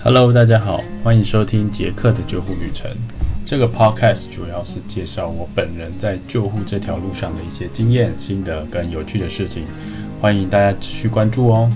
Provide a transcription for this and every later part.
Hello，大家好，欢迎收听杰克的救护旅程。这个 podcast 主要是介绍我本人在救护这条路上的一些经验、心得跟有趣的事情，欢迎大家持续关注哦。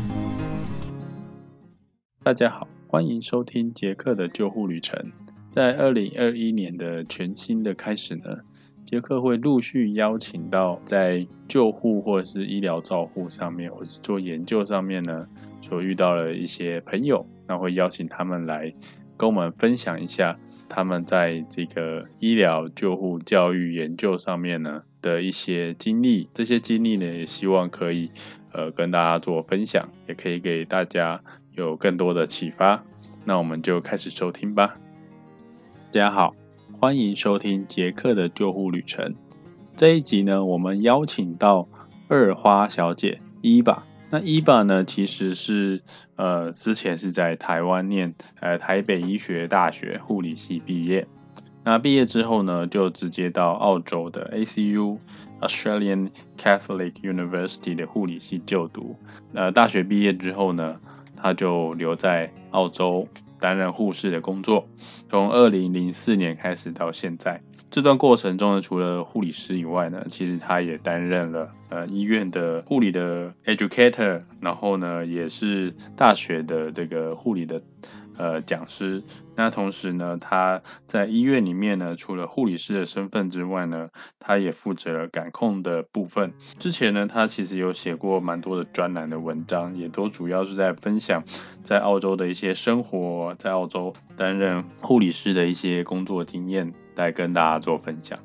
大家好，欢迎收听杰克的救护旅程。在二零二一年的全新的开始呢，杰克会陆续邀请到在救护或是医疗照护上面，或是做研究上面呢，所遇到的一些朋友。那会邀请他们来跟我们分享一下他们在这个医疗救护教育研究上面呢的一些经历，这些经历呢也希望可以呃跟大家做分享，也可以给大家有更多的启发。那我们就开始收听吧。大家好，欢迎收听杰克的救护旅程。这一集呢，我们邀请到二花小姐伊爸。那伊爸呢，其实是呃之前是在台湾念呃台北医学大学护理系毕业，那毕业之后呢，就直接到澳洲的 ACU Australian Catholic University 的护理系就读。呃，大学毕业之后呢，他就留在澳洲担任护士的工作，从二零零四年开始到现在。这段过程中呢，除了护理师以外呢，其实他也担任了呃医院的护理的 educator，然后呢也是大学的这个护理的呃讲师。那同时呢，他在医院里面呢，除了护理师的身份之外呢，他也负责感控的部分。之前呢，他其实有写过蛮多的专栏的文章，也都主要是在分享在澳洲的一些生活，在澳洲担任护理师的一些工作经验。来跟大家做分享。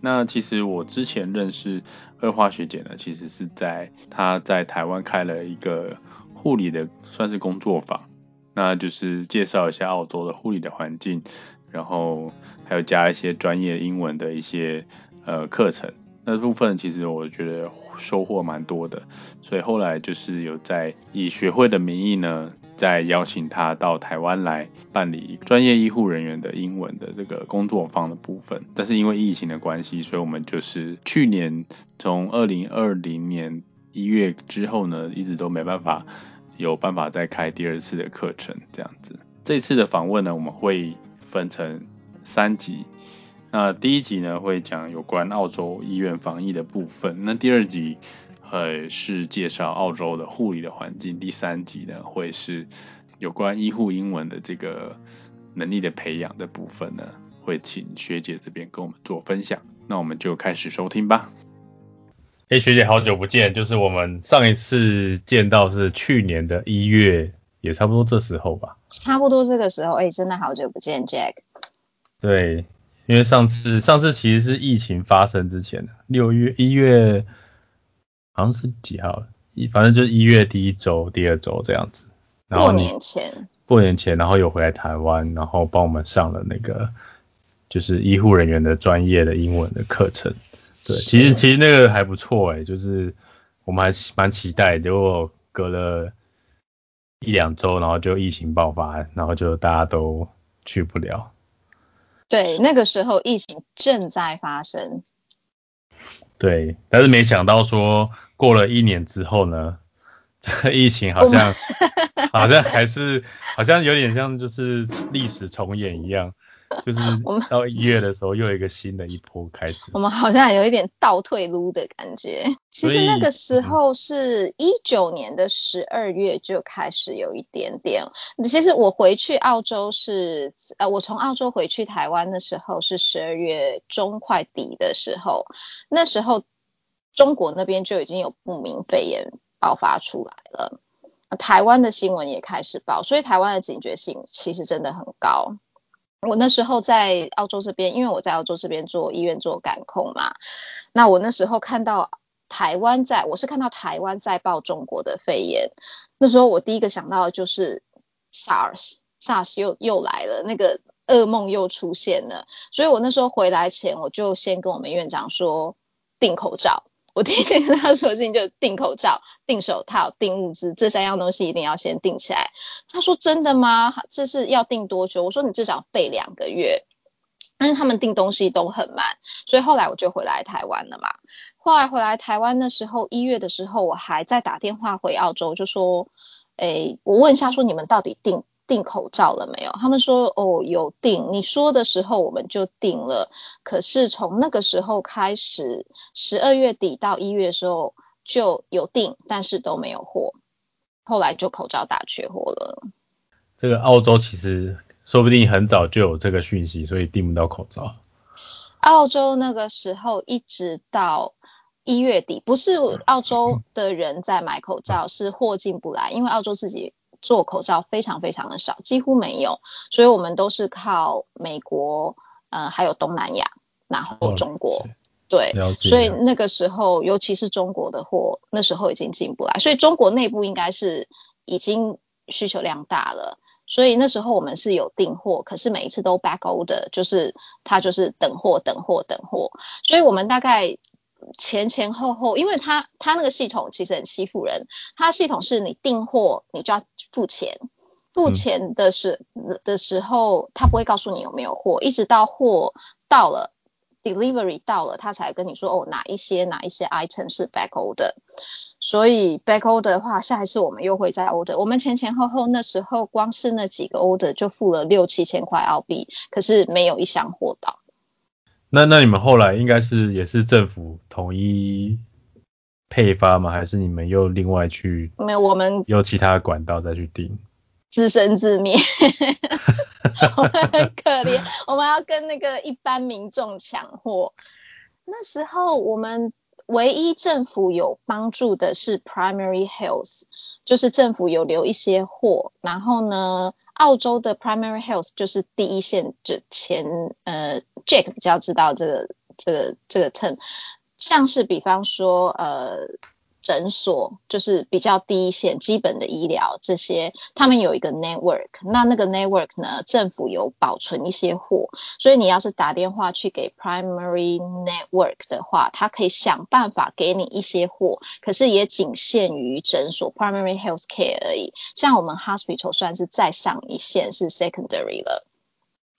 那其实我之前认识二化学姐呢，其实是在她在台湾开了一个护理的算是工作坊，那就是介绍一下澳洲的护理的环境，然后还有加一些专业英文的一些呃课程。那部分其实我觉得收获蛮多的，所以后来就是有在以学会的名义呢。再邀请他到台湾来办理专业医护人员的英文的这个工作坊的部分，但是因为疫情的关系，所以我们就是去年从二零二零年一月之后呢，一直都没办法有办法再开第二次的课程这样子。这次的访问呢，我们会分成三集，那第一集呢会讲有关澳洲医院防疫的部分，那第二集。呃，是介绍澳洲的护理的环境。第三集呢，会是有关医护英文的这个能力的培养的部分呢，会请学姐这边跟我们做分享。那我们就开始收听吧。哎，学姐，好久不见，就是我们上一次见到是去年的一月，也差不多这时候吧。差不多这个时候，哎，真的好久不见，Jack。对，因为上次上次其实是疫情发生之前的六月一月。好像是几号？一反正就是一月第一周、第二周这样子。过年前。过年前，然后又回来台湾，然后帮我们上了那个就是医护人员的专业的英文的课程。对，其实其实那个还不错哎，就是我们还蛮期待，结果隔了一两周，然后就疫情爆发，然后就大家都去不了。对，那个时候疫情正在发生。对，但是没想到说过了一年之后呢，这疫情好像好像还是好像有点像就是历史重演一样，就是到一月的时候又有一个新的一波开始。我们好像有一点倒退撸的感觉。其实那个时候是一九年的十二月就开始有一点点。其实我回去澳洲是呃，我从澳洲回去台湾的时候是十二月中快底的时候，那时候中国那边就已经有不明肺炎爆发出来了，台湾的新闻也开始报，所以台湾的警觉性其实真的很高。我那时候在澳洲这边，因为我在澳洲这边做医院做感控嘛，那我那时候看到。台湾在，我是看到台湾在报中国的肺炎，那时候我第一个想到的就是 SARS，SARS 又又来了，那个噩梦又出现了，所以我那时候回来前，我就先跟我们院长说订口罩，我第一件跟他说的事情就订口罩、订手套、订物资，这三样东西一定要先订起来。他说真的吗？这是要订多久？我说你至少备两个月。但是他们订东西都很慢，所以后来我就回来台湾了嘛。后来回来台湾的时候，一月的时候，我还在打电话回澳洲，就说，诶，我问一下，说你们到底订订口罩了没有？他们说哦有订，你说的时候我们就订了。可是从那个时候开始，十二月底到一月的时候就有订，但是都没有货。后来就口罩大缺货了。这个澳洲其实说不定很早就有这个讯息，所以订不到口罩。澳洲那个时候一直到一月底，不是澳洲的人在买口罩，是货进不来，因为澳洲自己。做口罩非常非常的少，几乎没有，所以我们都是靠美国，呃，还有东南亚，然后中国，对，所以那个时候，尤其是中国的货，那时候已经进不来，所以中国内部应该是已经需求量大了，所以那时候我们是有订货，可是每一次都 back order，就是他就是等货等货等货，所以我们大概。前前后后，因为他他那个系统其实很欺负人，他系统是你订货你就要付钱，付钱的时的时候他不会告诉你有没有货，一直到货到了，delivery 到了，他才跟你说哦哪一些哪一些 item 是 back order，所以 back order 的话，下一次我们又会再 order，我们前前后后那时候光是那几个 order 就付了六七千块澳币，可是没有一箱货到。那那你们后来应该是也是政府统一配发吗？还是你们又另外去？没有，我们有其他管道再去订。自生自灭，我们很可怜，我们要跟那个一般民众抢货。那时候我们唯一政府有帮助的是 Primary Health，就是政府有留一些货，然后呢。澳洲的 primary health 就是第一线，就前呃 Jack 比较知道这个这个这个 term，像是比方说呃诊所，就是比较第一线基本的医疗这些，他们有一个 network，那那个 network 呢，政府有保存一些货，所以你要是打电话去给 primary network 的话，他可以想办法给你一些货，可是也仅限于诊所 primary health care 而已，像我们 hospital 算是再上一线是 secondary 了。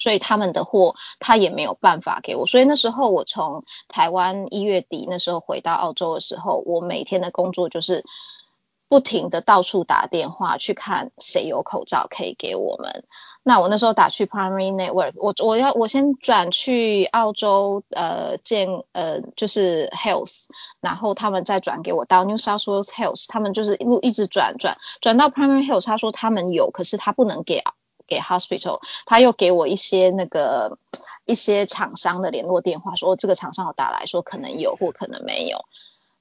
所以他们的货他也没有办法给我，所以那时候我从台湾一月底那时候回到澳洲的时候，我每天的工作就是不停的到处打电话去看谁有口罩可以给我们。那我那时候打去 Primary Network，我我要我先转去澳洲呃建呃就是 Health，然后他们再转给我到 New South Wales Health，他们就是一路一直转转转到 Primary Health，他说他们有，可是他不能给。给 hospital，他又给我一些那个一些厂商的联络电话，说这个厂商有打来说可能有或可能没有。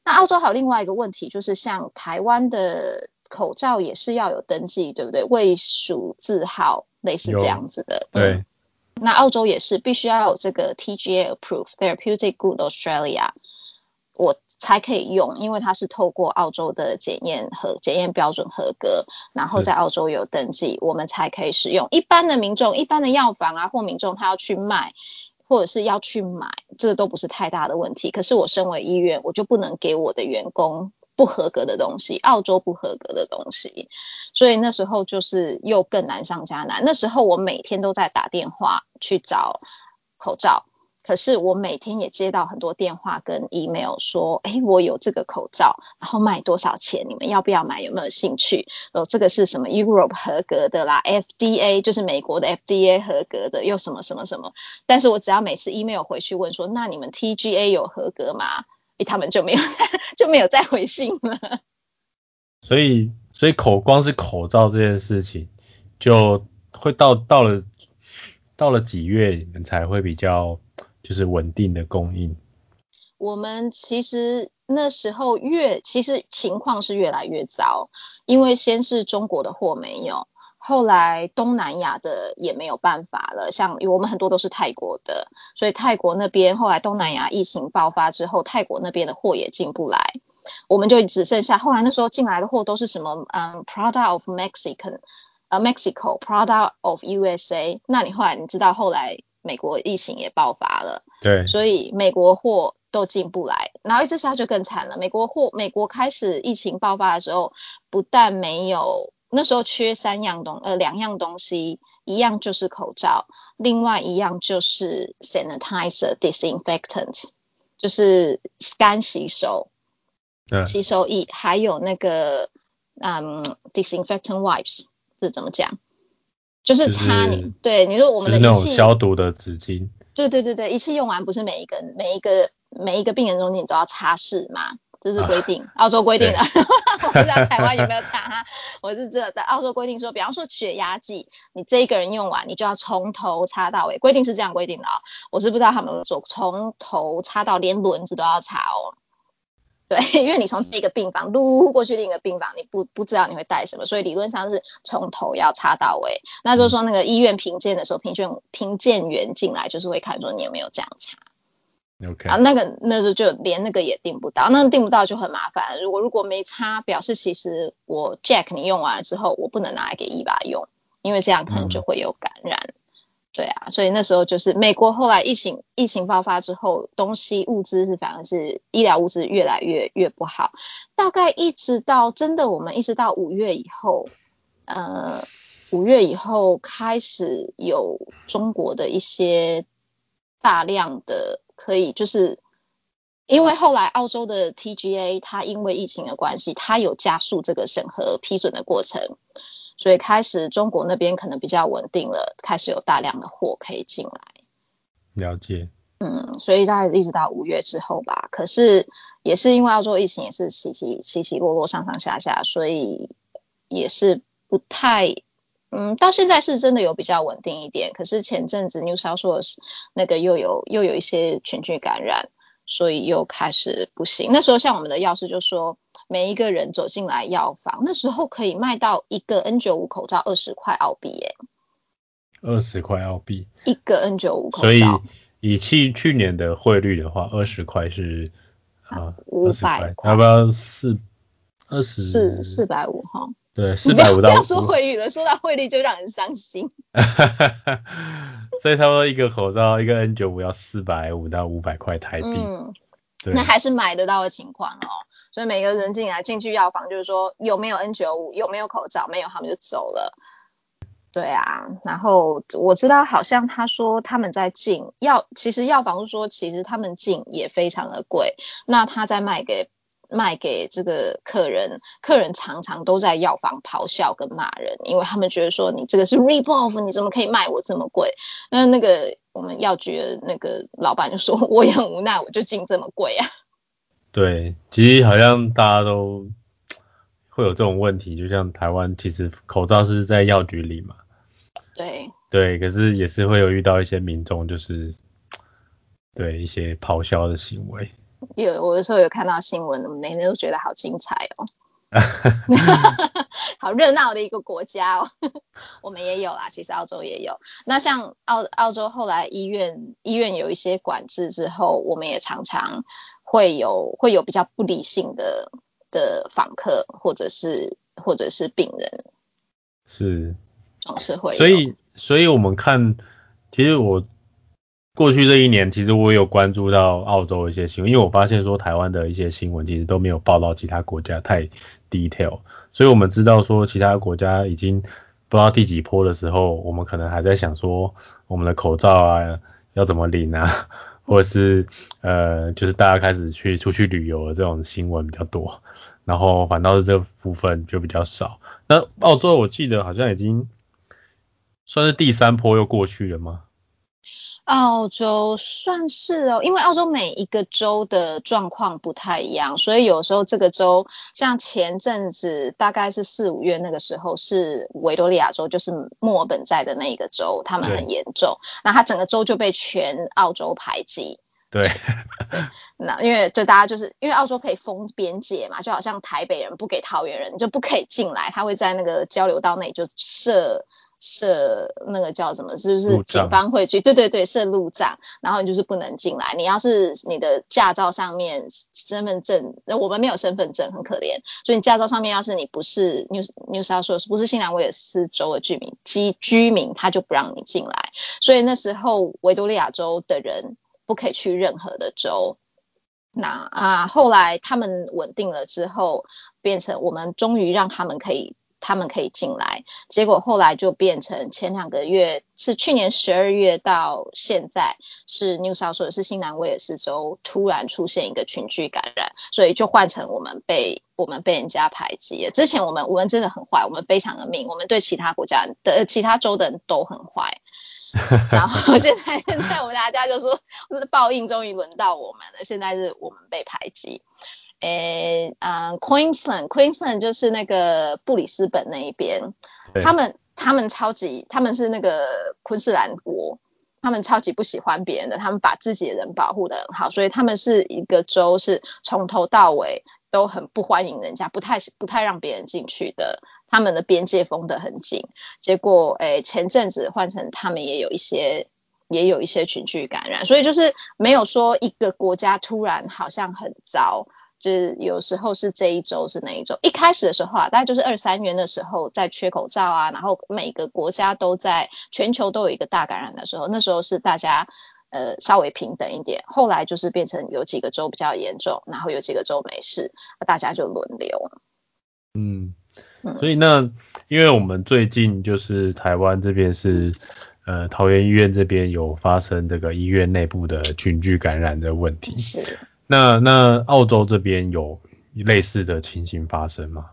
那澳洲还有另外一个问题，就是像台湾的口罩也是要有登记，对不对？卫署字号类似这样子的。对。那澳洲也是必须要有这个 TGA approved therapeutic good Australia。我才可以用，因为它是透过澳洲的检验和检验标准合格，然后在澳洲有登记，我们才可以使用。一般的民众、一般的药房啊或民众，他要去卖或者是要去买，这个都不是太大的问题。可是我身为医院，我就不能给我的员工不合格的东西，澳洲不合格的东西，所以那时候就是又更难上加难。那时候我每天都在打电话去找口罩。可是我每天也接到很多电话跟 email 说，哎，我有这个口罩，然后卖多少钱？你们要不要买？有没有兴趣？哦，这个是什么 Europe 合格的啦，FDA 就是美国的 FDA 合格的，又什么什么什么？但是我只要每次 email 回去问说，那你们 TGA 有合格吗？诶，他们就没有 就没有再回信了。所以，所以口光是口罩这件事情，就会到到了到了几月你们才会比较。就是稳定的供应。我们其实那时候越其实情况是越来越糟，因为先是中国的货没有，后来东南亚的也没有办法了。像我们很多都是泰国的，所以泰国那边后来东南亚疫情爆发之后，泰国那边的货也进不来，我们就只剩下后来那时候进来的货都是什么嗯，product of Mexican，呃，Mexico，product of USA。那你后来你知道后来？美国疫情也爆发了，对，所以美国货都进不来，然后一直下就更惨了。美国货，美国开始疫情爆发的时候，不但没有，那时候缺三样东，呃，两样东西，一样就是口罩，另外一样就是 sanitizer disinfectant，就是干洗手，洗手液，还有那个嗯 disinfectant wipes，这怎么讲？就是擦你，对，你说我们的那种消毒的纸巾，对对对对，一次用完不是每一个每一个每一个病人中间都要擦拭吗？这是规定，澳洲规定的，我不知道台湾有没有擦哈。我是这在澳洲规定说，比方说血压计，你这一个人用完，你就要从头擦到尾，规定是这样规定的啊。我是不知道他们说从头擦到连轮子都要擦哦。对，因为你从这个病房撸过去另一个病房，你不不知道你会带什么，所以理论上是从头要插到尾。那就是说那个医院评鉴的时候，评鉴评鉴员进来就是会看说你有没有这样擦。啊，那个那时候就连那个也订不到，那订不到就很麻烦。如果如果没差，表示其实我 Jack 你用完了之后，我不能拿来给伊娃用，因为这样可能就会有感染。对啊，所以那时候就是美国后来疫情疫情爆发之后，东西物资是反而是医疗物资越来越越不好，大概一直到真的我们一直到五月以后，呃，五月以后开始有中国的一些大量的。可以，就是因为后来澳洲的 TGA 它因为疫情的关系，它有加速这个审核批准的过程，所以开始中国那边可能比较稳定了，开始有大量的货可以进来。了解。嗯，所以大概一直到五月之后吧。可是也是因为澳洲疫情也是起起起起落落上上下下，所以也是不太。嗯，到现在是真的有比较稳定一点，可是前阵子 New South Wales 那个又有又有一些群聚感染，所以又开始不行。那时候像我们的药师就说，每一个人走进来药房，那时候可以卖到一个 N95 口罩二十块澳币耶，二十块澳币一个 N95 口罩。所以以去去年的汇率的话，二十块是啊五百，要不要四二十四四百五哈？对，四百五到。不要说汇率了，说到汇率就让人伤心。所以他说一个口罩，一个 N 九五要四百五到五百块台币。嗯，对。那还是买得到的情况哦。所以每个人进来进去药房，就是说有没有 N 九五，有没有口罩，没有他们就走了。对啊，然后我知道好像他说他们在进药，其实药房说其实他们进也非常的贵。那他在卖给。卖给这个客人，客人常常都在药房咆哮跟骂人，因为他们觉得说你这个是 rip off，你怎么可以卖我这么贵？那那个我们药局的那个老板就说，我也很无奈，我就进这么贵啊。对，其实好像大家都会有这种问题，就像台湾其实口罩是在药局里嘛。对。对，可是也是会有遇到一些民众，就是对一些咆哮的行为。有，我有时候有看到新闻，每天都觉得好精彩哦，好热闹的一个国家哦。我们也有啦，其实澳洲也有。那像澳澳洲后来医院医院有一些管制之后，我们也常常会有会有比较不理性的的访客或者是或者是病人，是总是会。所以所以我们看，其实我。过去这一年，其实我有关注到澳洲一些新闻，因为我发现说台湾的一些新闻其实都没有报道其他国家太 detail，所以我们知道说其他国家已经不知道第几波的时候，我们可能还在想说我们的口罩啊要怎么领啊，或者是呃就是大家开始去出去旅游的这种新闻比较多，然后反倒是这部分就比较少。那澳洲我记得好像已经算是第三波又过去了吗？澳洲算是哦，因为澳洲每一个州的状况不太一样，所以有时候这个州像前阵子大概是四五月那个时候是维多利亚州，就是墨尔本在的那一个州，他们很严重，那它整个州就被全澳洲排挤。对，那因为就大家就是因为澳洲可以封边界嘛，就好像台北人不给桃园人就不可以进来，他会在那个交流道内就设。设那个叫什么？是不是警方会去？对对对，设路障，然后你就是不能进来。你要是你的驾照上面身份证，那我们没有身份证，很可怜。所以你驾照上面要是你不是 New New South Wales，不是新南威尔士州的居民，居居民他就不让你进来。所以那时候维多利亚州的人不可以去任何的州。那啊，后来他们稳定了之后，变成我们终于让他们可以。他们可以进来，结果后来就变成前两个月是去年十二月到现在是 New South Wales 是新南威尔士州突然出现一个群聚感染，所以就换成我们被我们被人家排挤了。之前我们我们真的很坏，我们非常的命，我们对其他国家的其他州的人都很坏。然后现在现在我们大家就说，报应终于轮到我们了。现在是我们被排挤。诶，嗯，Queensland，Queensland 就是那个布里斯本那一边，他们他们超级，他们是那个昆士兰国，他们超级不喜欢别人的，他们把自己的人保护的很好，所以他们是一个州，是从头到尾都很不欢迎人家，不太不太让别人进去的。他们的边界封得很紧，结果诶前阵子换成他们也有一些也有一些群聚感染，所以就是没有说一个国家突然好像很糟，就是有时候是这一周是哪一周？一开始的时候啊，大概就是二三月的时候在缺口罩啊，然后每个国家都在全球都有一个大感染的时候，那时候是大家呃稍微平等一点，后来就是变成有几个州比较严重，然后有几个州没事，大家就轮流。嗯。所以那，因为我们最近就是台湾这边是，呃，桃园医院这边有发生这个医院内部的群聚感染的问题。是。那那澳洲这边有类似的情形发生吗？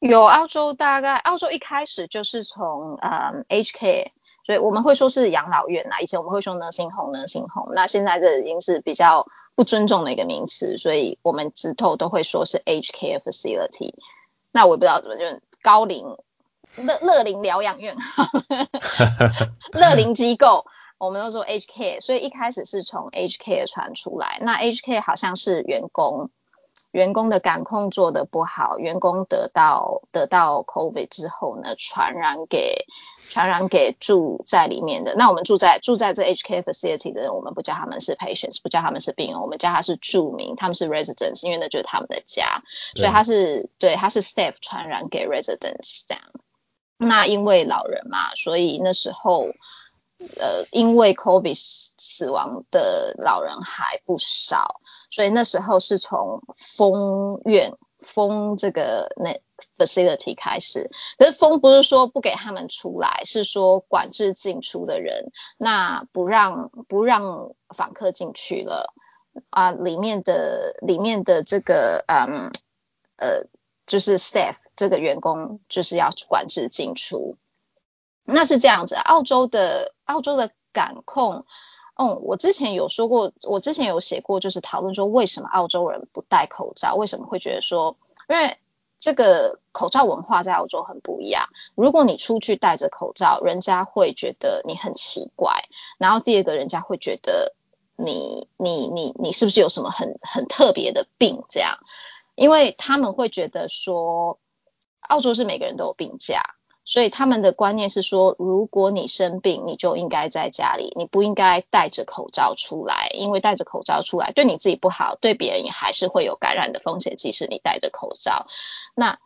有，澳洲大概澳洲一开始就是从呃 HK，所以我们会说是养老院啊，以前我们会说 nursing home，nursing home，那现在这已经是比较不尊重的一个名词，所以我们直头都会说是 HK facility。那我不知道怎么就是高龄乐乐龄疗养院，乐龄机构，我们都说 HK，所以一开始是从 HK 传出来。那 HK 好像是员工员工的感控做的不好，员工得到得到 COVID 之后呢，传染给。传染给住在里面的，那我们住在住在这 HK facility 的人，我们不叫他们是 patients，不叫他们是病人，我们叫他是住民，他们是 residents，因为那就是他们的家，所以他是对他是 staff 传染给 residents 这样。那因为老人嘛，所以那时候呃因为 COVID 死亡的老人还不少，所以那时候是从封院封这个那。facility 开始，可是封不是说不给他们出来，是说管制进出的人，那不让不让访客进去了啊，里面的里面的这个嗯呃就是 staff 这个员工就是要管制进出，那是这样子。澳洲的澳洲的感控，嗯，我之前有说过，我之前有写过，就是讨论说为什么澳洲人不戴口罩，为什么会觉得说，因为。这个口罩文化在澳洲很不一样。如果你出去戴着口罩，人家会觉得你很奇怪。然后第二个，人家会觉得你你你你是不是有什么很很特别的病？这样，因为他们会觉得说，澳洲是每个人都有病假。所以他们的观念是说，如果你生病，你就应该在家里，你不应该戴着口罩出来，因为戴着口罩出来对你自己不好，对别人也还是会有感染的风险，即使你戴着口罩。那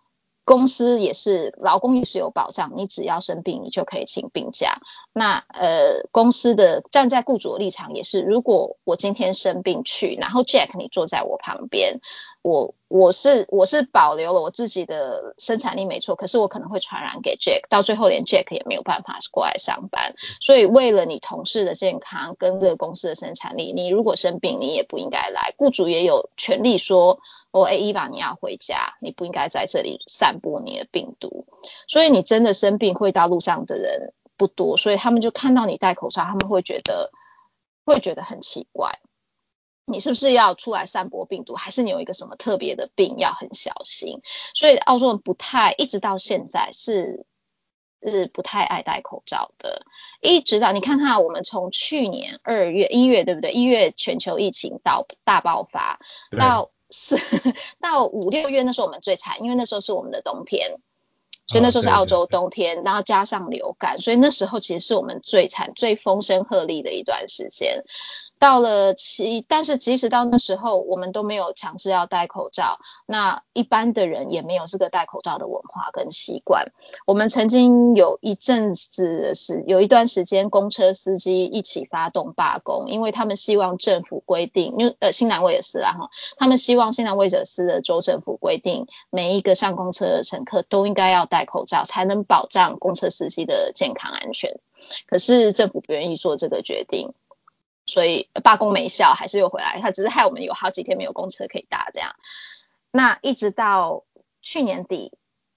公司也是，劳工也是有保障，你只要生病，你就可以请病假。那呃，公司的站在雇主的立场也是，如果我今天生病去，然后 Jack 你坐在我旁边，我我是我是保留了我自己的生产力没错，可是我可能会传染给 Jack，到最后连 Jack 也没有办法过来上班。所以为了你同事的健康跟这个公司的生产力，你如果生病，你也不应该来。雇主也有权利说。说哎，伊娃，你要回家，你不应该在这里散播你的病毒。所以你真的生病，会到路上的人不多，所以他们就看到你戴口罩，他们会觉得会觉得很奇怪。你是不是要出来散播病毒，还是你有一个什么特别的病要很小心？所以澳洲人不太，一直到现在是是不太爱戴口罩的。一直到你看看，我们从去年二月、一月，对不对？一月全球疫情到大爆发到。是到五六月那时候我们最惨，因为那时候是我们的冬天，所以那时候是澳洲冬天，然后加上流感，所以那时候其实是我们最惨、最风声鹤唳的一段时间。到了其，但是即使到那时候，我们都没有强制要戴口罩。那一般的人也没有这个戴口罩的文化跟习惯。我们曾经有一阵子是有一段时间，公车司机一起发动罢工，因为他们希望政府规定，因为呃新南威尔斯啊哈，他们希望新南威尔斯的州政府规定，每一个上公车的乘客都应该要戴口罩，才能保障公车司机的健康安全。可是政府不愿意做这个决定。所以罢工没效，还是又回来。他只是害我们有好几天没有公车可以搭，这样。那一直到去年底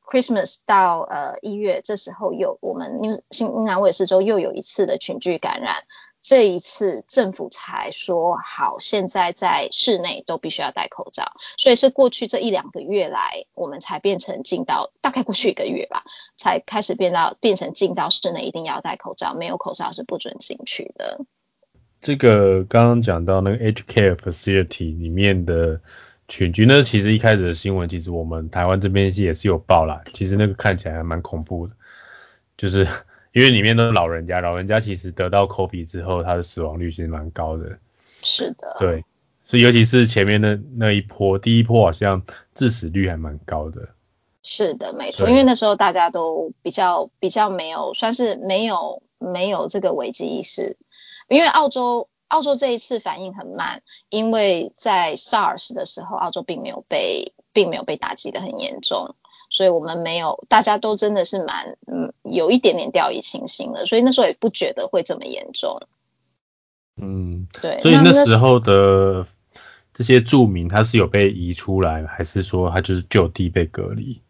，Christmas 到呃一月，这时候又我们新新南威尔士州又有一次的群聚感染。这一次政府才说好，现在在室内都必须要戴口罩。所以是过去这一两个月来，我们才变成进到大概过去一个月吧，才开始变到变成进到室内一定要戴口罩，没有口罩是不准进去的。这个刚刚讲到那个 H Care Facility 里面的群聚，那其实一开始的新闻，其实我们台湾这边也是有报啦。其实那个看起来还蛮恐怖的，就是 因为里面都是老人家，老人家其实得到 COVID 之后，他的死亡率其实蛮高的。是的。对，所以尤其是前面的那一波，第一波好像致死率还蛮高的。是的，没错，因为那时候大家都比较比较没有，算是没有没有这个危机意识。因为澳洲，澳洲这一次反应很慢，因为在 SARS 的时候，澳洲并没有被，并没有被打击的很严重，所以我们没有，大家都真的是蛮，嗯，有一点点掉以轻心了，所以那时候也不觉得会这么严重。嗯，对。所以那时候的这些住民，他是有被移出来，还是说他就是就地被隔离？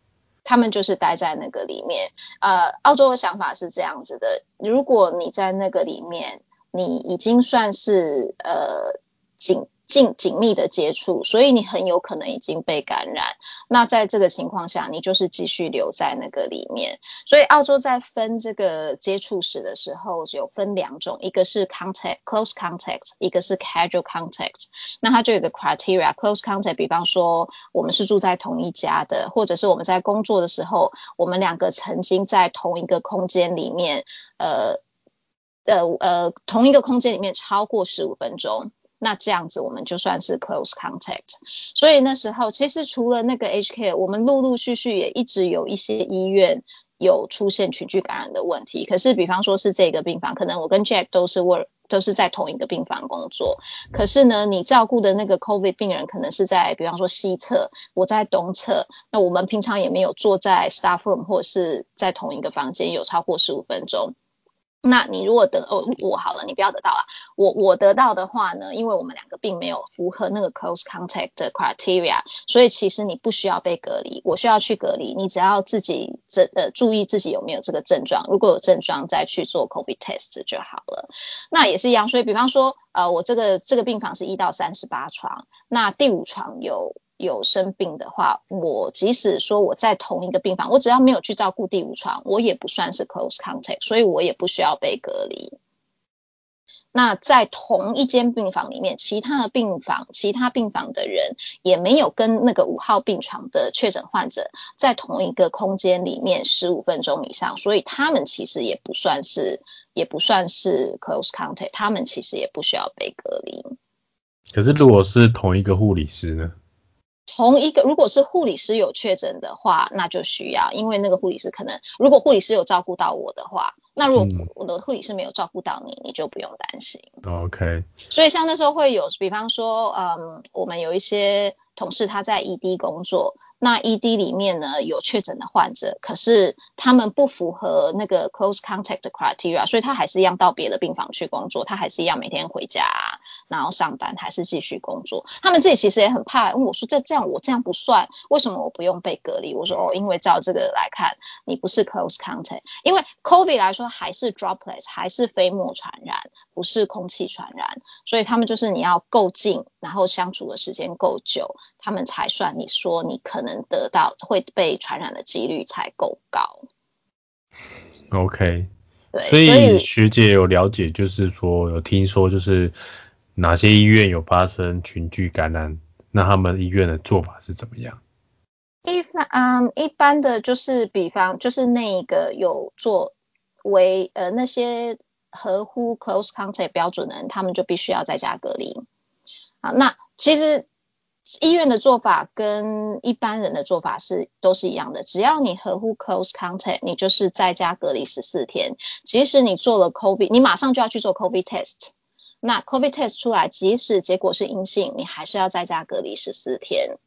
他们就是待在那个里面。呃，澳洲的想法是这样子的，如果你在那个里面。你已经算是呃紧近紧密的接触，所以你很有可能已经被感染。那在这个情况下，你就是继续留在那个里面。所以澳洲在分这个接触史的时候，有分两种，一个是 contact close contact，一个是 casual contact。那它就有个 criteria close contact，比方说我们是住在同一家的，或者是我们在工作的时候，我们两个曾经在同一个空间里面，呃。呃呃，同一个空间里面超过十五分钟，那这样子我们就算是 close contact。所以那时候其实除了那个 HK，我们陆陆续续也一直有一些医院有出现群聚感染的问题。可是比方说是这个病房，可能我跟 Jack 都是 work 都是在同一个病房工作。可是呢，你照顾的那个 COVID 病人可能是在比方说西侧，我在东侧。那我们平常也没有坐在 staff room 或是在同一个房间有超过十五分钟。那你如果得哦我好了，你不要得到了。我我得到的话呢，因为我们两个并没有符合那个 close contact 的 criteria，所以其实你不需要被隔离。我需要去隔离，你只要自己这呃注意自己有没有这个症状，如果有症状再去做 COVID test 就好了。那也是一样，所以比方说呃我这个这个病房是一到三十八床，那第五床有。有生病的话，我即使说我在同一个病房，我只要没有去照顾第五床，我也不算是 close contact，所以我也不需要被隔离。那在同一间病房里面，其他的病房、其他病房的人也没有跟那个五号病床的确诊患者在同一个空间里面十五分钟以上，所以他们其实也不算是，也不算是 close contact，他们其实也不需要被隔离。可是如果是同一个护理师呢？同一个，如果是护理师有确诊的话，那就需要，因为那个护理师可能，如果护理师有照顾到我的话，那如果我的护理师没有照顾到你，你就不用担心。OK。所以像那时候会有，比方说，嗯，我们有一些同事他在 ED 工作。那 ED 里面呢有确诊的患者，可是他们不符合那个 close contact criteria，所以他还是一样到别的病房去工作，他还是一样每天回家，然后上班，还是继续工作。他们自己其实也很怕，问我说这这样我这样不算，为什么我不用被隔离？我说哦，因为照这个来看，你不是 close contact，因为 COVID 来说还是 droplets，还是飞沫传染，不是空气传染，所以他们就是你要够近，然后相处的时间够久。他们才算你说你可能得到会被传染的几率才够高。OK，对，所以学姐有了解，就是说有听说，就是哪些医院有发生群聚感染，那他们医院的做法是怎么样？一般嗯，一般的就是比方就是那个有做为呃那些合乎 close contact 标准的人，他们就必须要在家隔离。好，那其实医院的做法跟一般人的做法是都是一样的，只要你合乎 close contact，你就是在家隔离十四天。即使你做了 COVID，你马上就要去做 COVID test。那 COVID test 出来，即使结果是阴性，你还是要在家隔离十四天。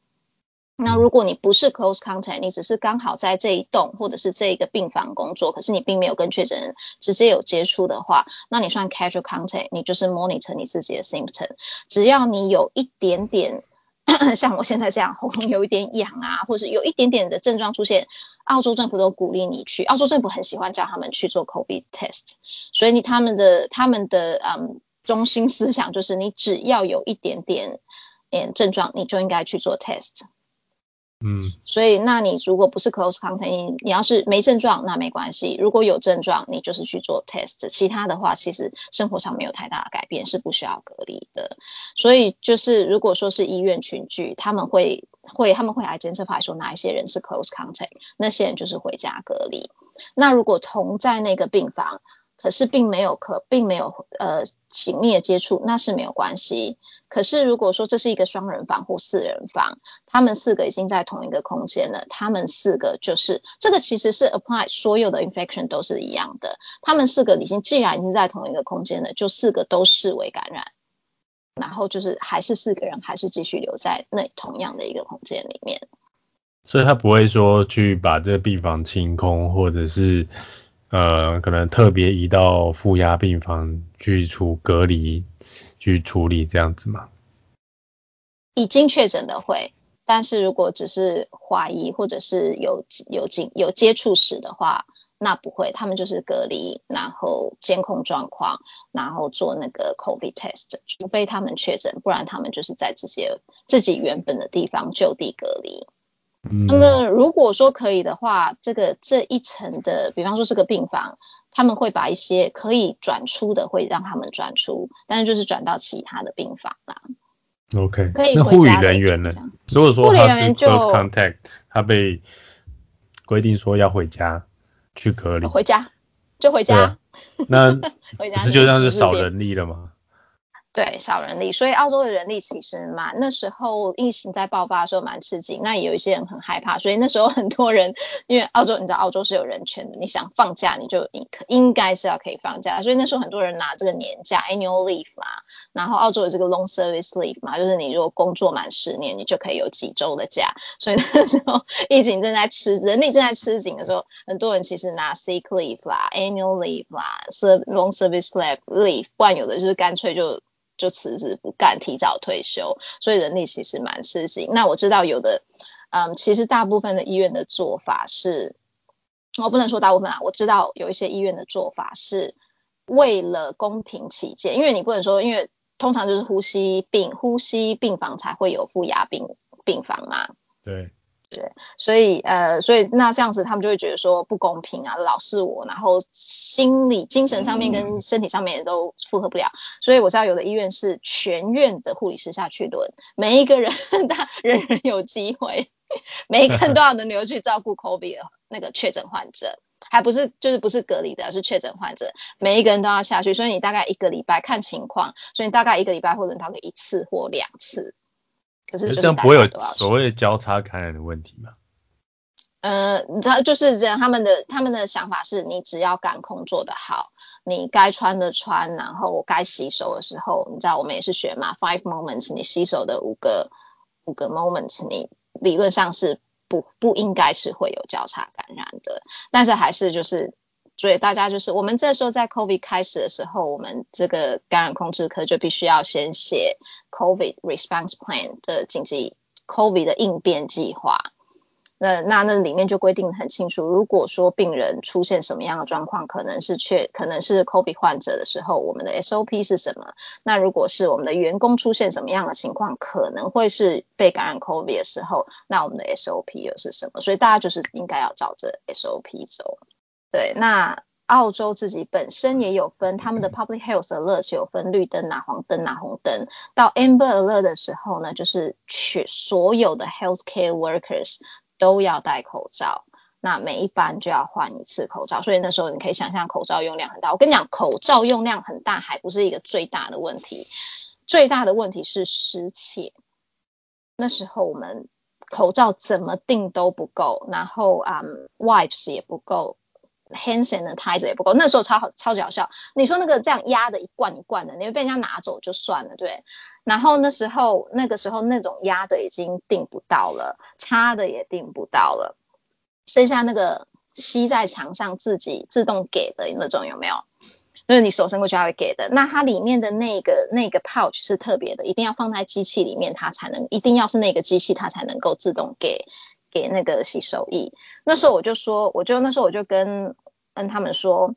那如果你不是 close contact，你只是刚好在这一栋或者是这一个病房工作，可是你并没有跟确诊人直接有接触的话，那你算 casual contact，你就是 monitor 你自己的 symptom。只要你有一点点 像我现在这样喉咙有一点痒啊，或是有一点点的症状出现，澳洲政府都鼓励你去。澳洲政府很喜欢叫他们去做 COVID test，所以你他们的他们的嗯中心思想就是你只要有一点点嗯症状，你就应该去做 test。嗯，所以那你如果不是 close contact，你要是没症状那没关系，如果有症状，你就是去做 test，其他的话其实生活上没有太大的改变，是不需要隔离的。所以就是如果说是医院群聚，他们会会他们会来监测派说哪一些人是 close contact，那些人就是回家隔离。那如果同在那个病房。可是并没有可并没有呃紧密的接触，那是没有关系。可是如果说这是一个双人房或四人房，他们四个已经在同一个空间了，他们四个就是这个其实是 apply 所有的 infection 都是一样的。他们四个已经既然已经在同一个空间了，就四个都视为感染，然后就是还是四个人还是继续留在那同样的一个空间里面。所以他不会说去把这个病房清空，或者是。呃，可能特别移到负压病房去处隔离，去处理这样子吗？已经确诊的会，但是如果只是怀疑或者是有有经有接触史的话，那不会，他们就是隔离，然后监控状况，然后做那个 COVID test，除非他们确诊，不然他们就是在自己自己原本的地方就地隔离。那么如果说可以的话，这个这一层的，比方说这个病房，他们会把一些可以转出的，会让他们转出，但是就是转到其他的病房啦。OK，可以。那护理人员呢？如果说他是 close contact，他被规定说要回家去隔离，回家就回家。那 不是就像是少人力了吗？对，少人力，所以澳洲的人力其实蛮那时候疫情在爆发的时候蛮吃紧，那有一些人很害怕，所以那时候很多人因为澳洲你知道澳洲是有人权的，你想放假你就应应该是要可以放假，所以那时候很多人拿这个年假 annual leave 嘛，然后澳洲有这个 long service leave 嘛，就是你如果工作满十年，你就可以有几周的假，所以那时候疫情正在吃人力正在吃紧的时候，很多人其实拿 sick leave 啦，annual leave 啦是 long service leave，不然有的就是干脆就。就辞职不干，提早退休，所以人力其实蛮吃紧。那我知道有的，嗯，其实大部分的医院的做法是，我不能说大部分啊，我知道有一些医院的做法是为了公平起见，因为你不能说，因为通常就是呼吸病、呼吸病房才会有负压病病房嘛。对。对，所以呃，所以那这样子他们就会觉得说不公平啊，老是我，然后心理、精神上面跟身体上面也都负荷不了。所以我知道有的医院是全院的护理师下去轮，每一个人 他人人有机会，每一个人都要轮流去照顾 COVID 那个确诊患者，还不是就是不是隔离的，是确诊患者，每一个人都要下去。所以你大概一个礼拜看情况，所以你大概一个礼拜或者到个一次或两次。可是这样不会有所谓的交叉感染的问题吗？呃，他就是这样，他们的他们的想法是你只要感控做得好，你该穿的穿，然后该洗手的时候，你知道我们也是学嘛，five moments，你洗手的五个五个 moments，你理论上是不不应该是会有交叉感染的，但是还是就是。所以大家就是，我们这时候在 COVID 开始的时候，我们这个感染控制科就必须要先写 COVID response plan 的紧急 COVID 的应变计划。那那那里面就规定很清楚，如果说病人出现什么样的状况，可能是确可能是 COVID 患者的时候，我们的 SOP 是什么？那如果是我们的员工出现什么样的情况，可能会是被感染 COVID 的时候，那我们的 SOP 又是什么？所以大家就是应该要照着 SOP 走。对，那澳洲自己本身也有分，他们的 public health alert 有分绿灯啊、黄灯啊、红灯。到 amber alert 的时候呢，就是全所有的 healthcare workers 都要戴口罩。那每一班就要换一次口罩，所以那时候你可以想象口罩用量很大。我跟你讲，口罩用量很大还不是一个最大的问题，最大的问题是湿气。那时候我们口罩怎么订都不够，然后啊，wipes 也不够，hand sanitizer 也不够。那时候超好，超级好笑。你说那个这样压的一罐一罐的，你会被人家拿走就算了，对。然后那时候那个时候那种压的已经订不到了，擦的也订不到了。剩下那个吸在墙上自己自动给的那种有没有？就是你手伸过去它会给的。那它里面的那个那个 pouch 是特别的，一定要放在机器里面，它才能一定要是那个机器它才能够自动给给那个洗手液。那时候我就说，我就那时候我就跟跟他们说，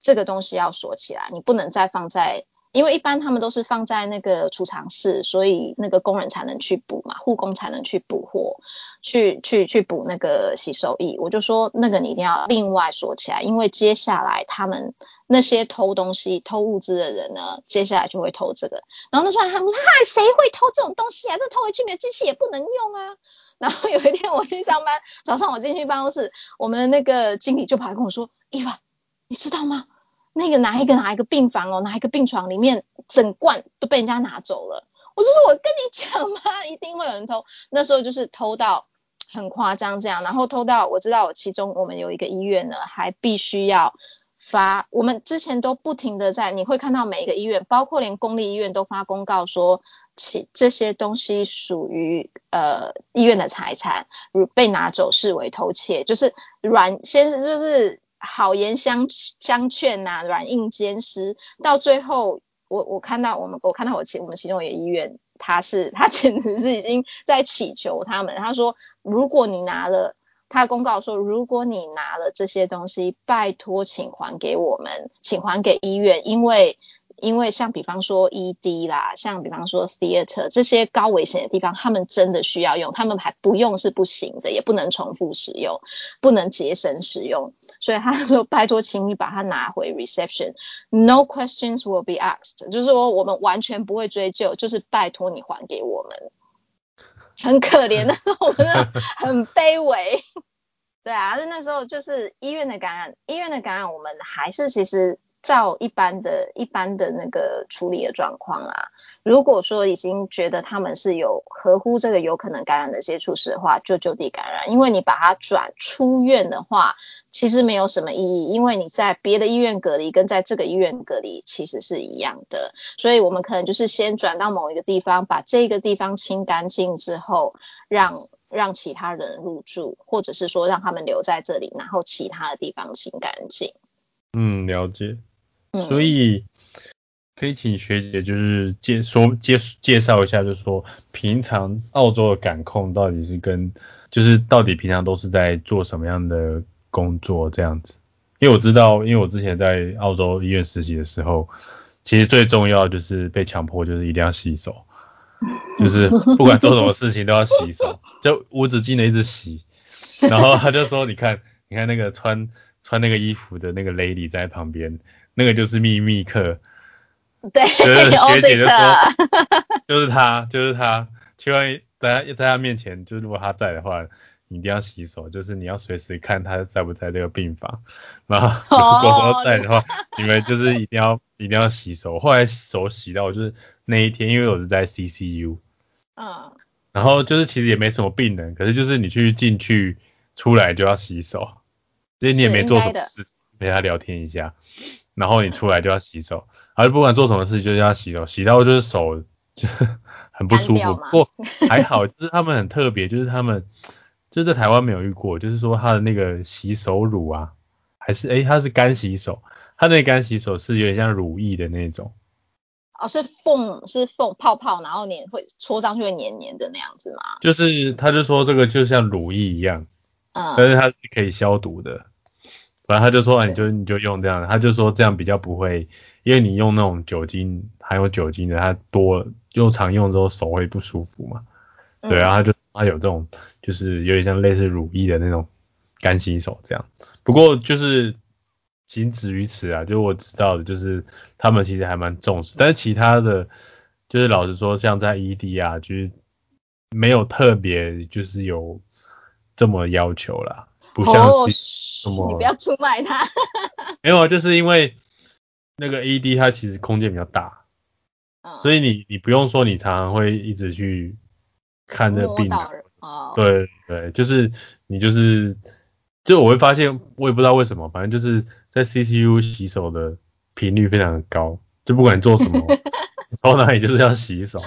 这个东西要锁起来，你不能再放在。因为一般他们都是放在那个储藏室，所以那个工人才能去补嘛，护工才能去补货，去去去补那个洗手液。我就说那个你一定要另外锁起来，因为接下来他们那些偷东西、偷物资的人呢，接下来就会偷这个。然后那时候他们说：“嗨，谁会偷这种东西啊？这偷回去没有机器也不能用啊。”然后有一天我去上班，早上我进去办公室，我们那个经理就跑来跟我说：“伊娃，你知道吗？”那个哪一个哪一个病房哦，哪一个病床里面整罐都被人家拿走了。我就说，我跟你讲嘛，一定会有人偷。那时候就是偷到很夸张这样，然后偷到我知道，我其中我们有一个医院呢，还必须要发。我们之前都不停的在，你会看到每一个医院，包括连公立医院都发公告说，其这些东西属于呃医院的财产，如被拿走视为偷窃，就是软先就是。好言相相劝呐，软硬兼施，到最后，我我看到我们，我看到我其我们其中一个医院，他是他简直是已经在祈求他们，他说，如果你拿了，他公告说，如果你拿了这些东西，拜托请还给我们，请还给医院，因为。因为像比方说 ED 啦，像比方说 theater 这些高危险的地方，他们真的需要用，他们还不用是不行的，也不能重复使用，不能节省使用。所以他说拜托，请你把它拿回 reception，no questions will be asked，就是说我们完全不会追究，就是拜托你还给我们。很可怜的，我们很卑微。对啊，那那时候就是医院的感染，医院的感染，我们还是其实。照一般的、一般的那个处理的状况啊，如果说已经觉得他们是有合乎这个有可能感染的接触史的话，就就地感染。因为你把它转出院的话，其实没有什么意义，因为你在别的医院隔离跟在这个医院隔离其实是一样的。所以我们可能就是先转到某一个地方，把这个地方清干净之后，让让其他人入住，或者是说让他们留在这里，然后其他的地方清干净。嗯，了解。所以可以请学姐就是介说介介绍一下，就是说平常澳洲的感控到底是跟就是到底平常都是在做什么样的工作这样子？因为我知道，因为我之前在澳洲医院实习的时候，其实最重要就是被强迫就是一定要洗手，就是不管做什么事情都要洗手，就无止境的一直洗。然后他就说，你看，你看那个穿穿那个衣服的那个 lady 在旁边。那个就是秘密课，对，就是学姐就说，就是他，就是他，千万在在他面前，就如果他在的话，你一定要洗手，就是你要随时看他在不在这个病房，然后如果说在的话，你们就是一定要一定要洗手。后来手洗到就是那一天，因为我是在 CCU，嗯，然后就是其实也没什么病人，可是就是你去进去出来就要洗手，所以你也没做什么事，陪他聊天一下。然后你出来就要洗手，而不管做什么事就要洗手，洗到就是手就 很不舒服。不还好，就是他们很特别，就是他们就是在台湾没有遇过，就是说他的那个洗手乳啊，还是诶，他是干洗手，他那干洗手是有点像乳液的那种。哦，是缝是缝泡泡，然后黏会搓上去会黏黏的那样子吗？就是他就说这个就像乳液一样，嗯，但是它是可以消毒的。反正他就说，你就你就用这样，他就说这样比较不会，因为你用那种酒精含有酒精的，它多又常用之后手会不舒服嘛。对啊，他就他有这种就是有点像类似乳液的那种干洗手这样。不过就是仅止于此啊，就我知道的就是他们其实还蛮重视，但是其他的就是老实说，像在 ED 啊，就是没有特别就是有这么要求啦。不像什么，你不要出卖他。没有，就是因为那个 AD 它其实空间比较大，所以你你不用说你常常会一直去看那病人。哦，对对，就是你就是，就我会发现，我也不知道为什么，反正就是在 CCU 洗手的频率非常的高，就不管你做什么，到哪里就是要洗手。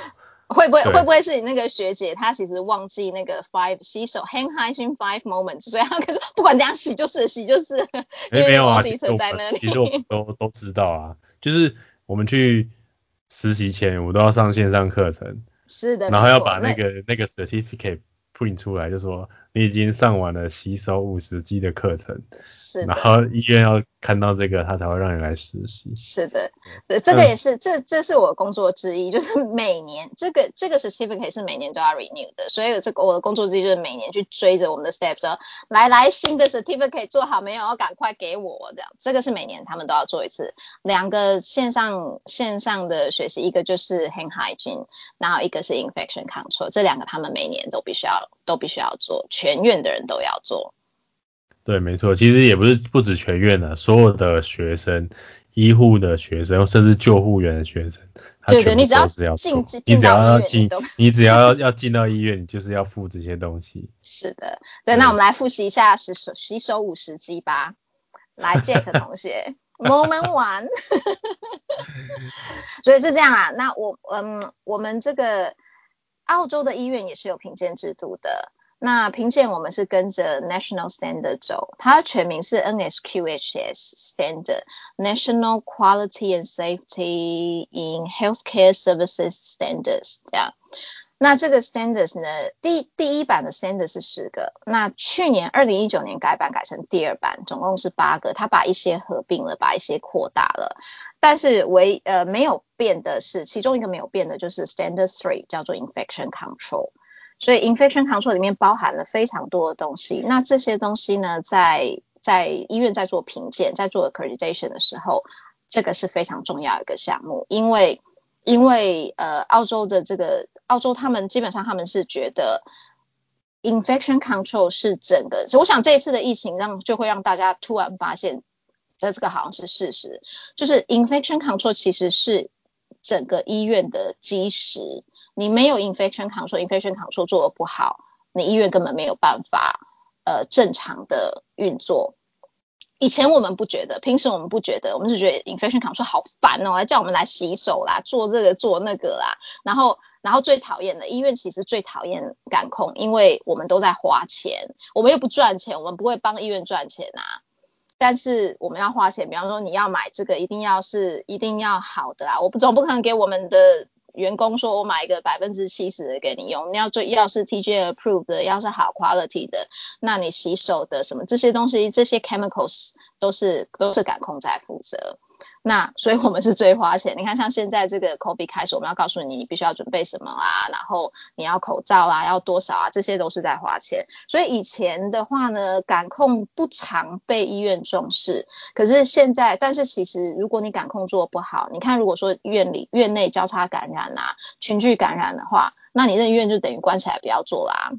会不会会不会是你那个学姐她其实忘记那个 five 洗手 hand hygiene five moments，所以她可是不管怎样洗就是洗就是，因为没有啊，其实我们其实我们都都知道啊，就是我们去实习前我们都要上线上课程，是的，然后要把那个那个 certificate。print 出来就说你已经上完了洗手五十 G 的课程，是，然后医院要看到这个，他才会让你来实习。是的，这个也是，这这是我工作之一，就是每年这个这个 certificate 是每年都要 renew 的，所以这个我的工作之一就是每年去追着我们的 staff 说，来来新的 certificate 做好没有，要赶快给我这样，这个是每年他们都要做一次。两个线上线上的学习，一个就是 hand hygiene，然后一个是 infection control，这两个他们每年都必须要。都必须要做，全院的人都要做。对，没错，其实也不是不止全院的，所有的学生、医护的学生，甚至救护员的学生，对对，你只要进，你只要要进，你只要要进到医院，你就是要付这些东西。是的，对，那我们来复习一下洗手洗手五十级吧。来，Jack 同学，Moment One。所以是这样啊，那我嗯，我们这个。澳洲的医院也是有评鉴制度的。那评鉴我们是跟着 National Standard 走，它全名是 NSQHS Standard，National Quality and Safety in Healthcare Services Standards 这样。那这个 standards 呢，第第一版的 Standards 是十个，那去年二零一九年改版改成第二版，总共是八个，它把一些合并了，把一些扩大了，但是唯呃没有变的是，其中一个没有变的就是 standard three 叫做 infection control，所以 infection control 里面包含了非常多的东西，那这些东西呢，在在医院在做评鉴，在做 accreditation 的时候，这个是非常重要一个项目，因为因为呃澳洲的这个。澳洲他们基本上他们是觉得 infection control 是整个，我想这一次的疫情让就会让大家突然发现，这这个好像是事实，就是 infection control 其实是整个医院的基石，你没有 infection control，infection control 做的不好，你医院根本没有办法呃正常的运作。以前我们不觉得，平时我们不觉得，我们就觉得 infection control 好烦哦，来叫我们来洗手啦，做这个做那个啦，然后然后最讨厌的医院其实最讨厌感控，因为我们都在花钱，我们又不赚钱，我们不会帮医院赚钱啊，但是我们要花钱，比方说你要买这个，一定要是一定要好的啦，我不总不可能给我们的。员工说：“我买一个百分之七十的给你用，你要做要是 TGA approved 的，要是好 quality 的，那你洗手的什么这些东西，这些 chemicals 都是都是感控在负责。”那所以我们是最花钱。你看，像现在这个 COVID 开始，我们要告诉你你必须要准备什么啊，然后你要口罩啊，要多少啊，这些都是在花钱。所以以前的话呢，感控不常被医院重视。可是现在，但是其实如果你感控做不好，你看如果说院里院内交叉感染啊，群聚感染的话，那你那医院就等于关起来不要做啦。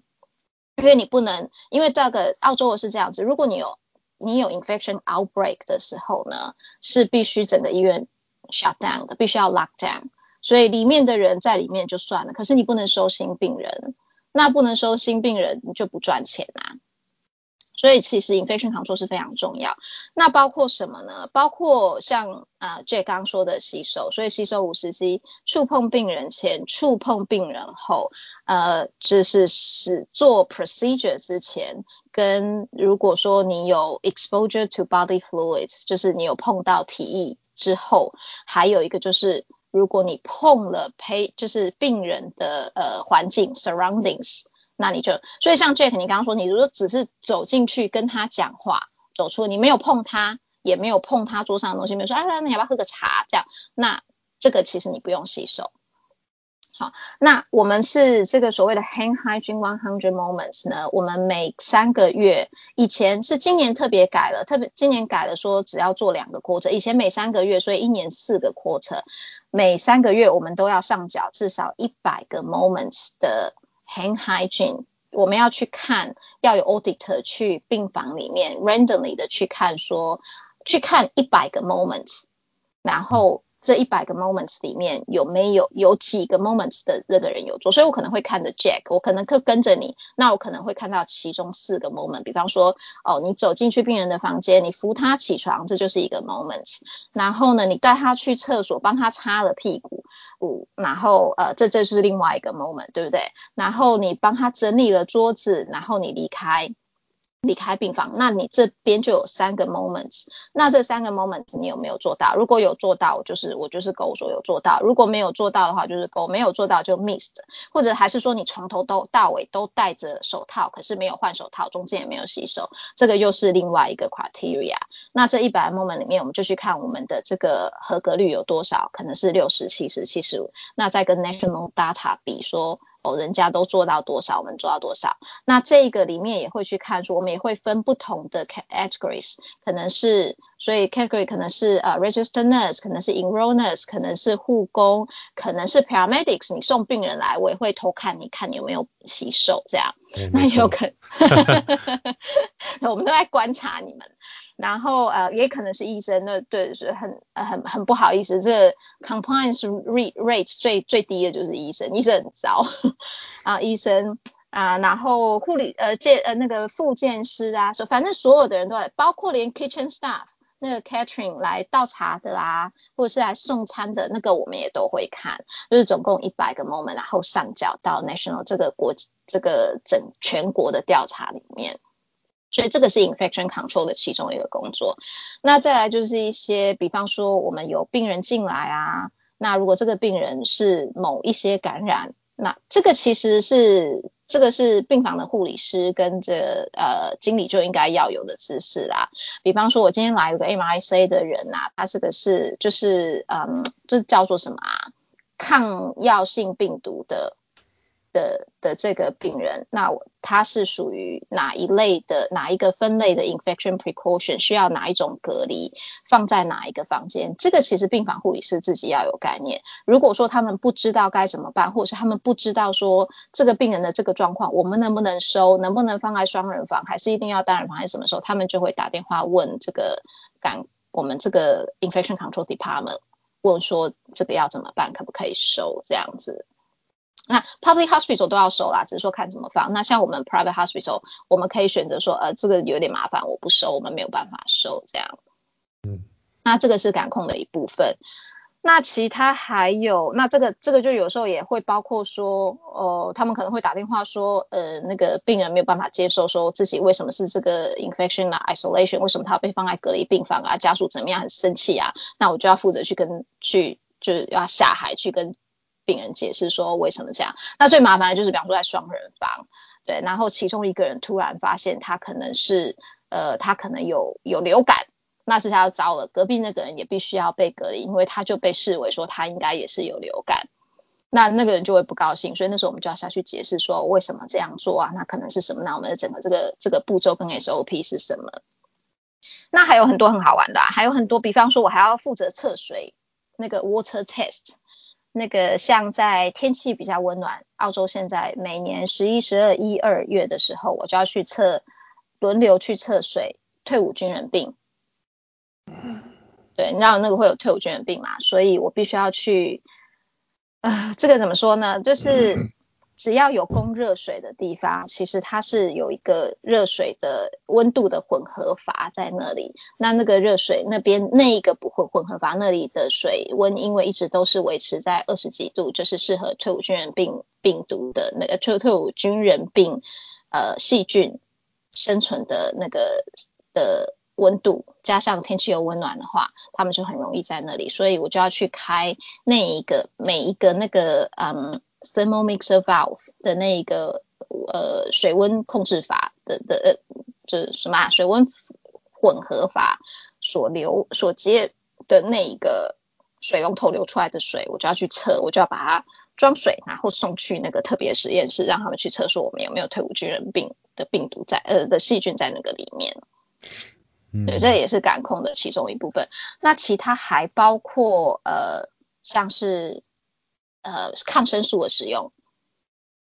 因为你不能，因为这个澳洲是这样子，如果你有。你有 infection outbreak 的时候呢，是必须整个医院 shut down 的，必须要 lock down。所以里面的人在里面就算了，可是你不能收新病人，那不能收新病人，你就不赚钱啊。所以其实 infection control 是非常重要。那包括什么呢？包括像呃 J 刚刚说的洗手，所以洗手五十 G，触碰病人前、触碰病人后，呃，就是是做 procedure 之前。跟如果说你有 exposure to body fluids，就是你有碰到体液之后，还有一个就是如果你碰了陪就是病人的呃环境 surroundings，那你就所以像 Jack 你刚刚说你如果只是走进去跟他讲话，走出你没有碰他，也没有碰他桌上的东西，没有说哎那你要不要喝个茶这样，那这个其实你不用洗手。好，那我们是这个所谓的 hand hygiene one hundred moments 呢？我们每三个月，以前是今年特别改了，特别今年改了，说只要做两个 quarter，以前每三个月，所以一年四个 quarter，每三个月我们都要上缴至少一百个 moments 的 hand hygiene 我们要去看，要有 auditor 去病房里面 randomly 的去看说，去看一百个 moments，然后。这一百个 moments 里面有没有有几个 moments 的这个人有做，所以我可能会看着 Jack，我可能会跟着你，那我可能会看到其中四个 moment，比方说，哦，你走进去病人的房间，你扶他起床，这就是一个 moments 然后呢，你带他去厕所，帮他擦了屁股，五，然后呃，这这是另外一个 moment，对不对？然后你帮他整理了桌子，然后你离开。离开病房，那你这边就有三个 moments，那这三个 moments 你有没有做到？如果有做到，就是我就是勾说有做到；如果没有做到的话，就是勾没有做到就 missed，或者还是说你从头都到尾都戴着手套，可是没有换手套，中间也没有洗手，这个又是另外一个 criteria。那这一百 moment 里面，我们就去看我们的这个合格率有多少，可能是六十、七十、七十五，那再跟 national data 比说。哦，人家都做到多少，我们做到多少？那这个里面也会去看，说我们也会分不同的 categories，可能是，所以 category 可能是呃 register nurse，可能是 enroll nurse，可能是护工，可能是 paramedics。你送病人来，我也会偷看，你看你有没有洗手这样。那有可能，我们都在观察你们。然后呃，也可能是医生，那对是很很很不好意思，这 compliance rate rate 最最低的就是医生，医生很糟啊，医生啊，然后护理呃健呃那个复健师啊，说反正所有的人都在，包括连 kitchen staff 那个 catering 来倒茶的啦，或者是来送餐的那个，我们也都会看，就是总共一百个 moment，然后上缴到 national 这个国这个整全国的调查里面。所以这个是 infection control 的其中一个工作。那再来就是一些，比方说我们有病人进来啊，那如果这个病人是某一些感染，那这个其实是这个是病房的护理师跟这呃经理就应该要有的知识啦。比方说我今天来了个 MIC 的人呐，他这个是就是嗯，这叫做什么啊？抗药性病毒的。的的这个病人，那他是属于哪一类的哪一个分类的 infection precaution 需要哪一种隔离，放在哪一个房间？这个其实病房护理师自己要有概念。如果说他们不知道该怎么办，或者是他们不知道说这个病人的这个状况，我们能不能收，能不能放在双人房，还是一定要单人房，还是什么时候，他们就会打电话问这个感我们这个 infection control department，问说这个要怎么办，可不可以收这样子。那 public hospital 都要收啦，只是说看怎么放。那像我们 private hospital，我们可以选择说，呃，这个有点麻烦，我不收，我们没有办法收这样。嗯，那这个是感控的一部分。那其他还有，那这个这个就有时候也会包括说，哦，他们可能会打电话说，呃，那个病人没有办法接受，说自己为什么是这个 infection 啊，isolation，为什么他被放在隔离病房啊，家属怎么样很生气啊，那我就要负责去跟去就是要下海去跟。病人解释说为什么这样？那最麻烦的就是，比方说在双人房，对，然后其中一个人突然发现他可能是，呃，他可能有有流感，那这下要糟了，隔壁那个人也必须要被隔离，因为他就被视为说他应该也是有流感，那那个人就会不高兴，所以那时候我们就要下去解释说为什么这样做啊？那可能是什么？那我们的整个这个这个步骤跟 SOP 是什么？那还有很多很好玩的，还有很多，比方说我还要负责测水，那个 water test。那个像在天气比较温暖，澳洲现在每年十一、十二、一二月的时候，我就要去测轮流去测水，退伍军人病。对，你知道那个会有退伍军人病嘛？所以我必须要去。啊，这个怎么说呢？就是。只要有供热水的地方，其实它是有一个热水的温度的混合阀在那里。那那个热水那边那一个不混混合阀那里的水温，因为一直都是维持在二十几度，就是适合退伍军人病病毒的那个退退伍军人病呃细菌生存的那个的温度，加上天气又温暖的话，他们就很容易在那里。所以我就要去开那一个每一个那个嗯。Thermal mixer valve 的那个呃水温控制法的的呃就是什么啊水温混合法所流所接的那一个水龙头流出来的水，我就要去测，我就要把它装水，然后送去那个特别实验室，让他们去测，说我们有没有退伍军人病的病毒在呃的细菌在那个里面。对，这也是感控的其中一部分。那其他还包括呃像是。呃，抗生素的使用，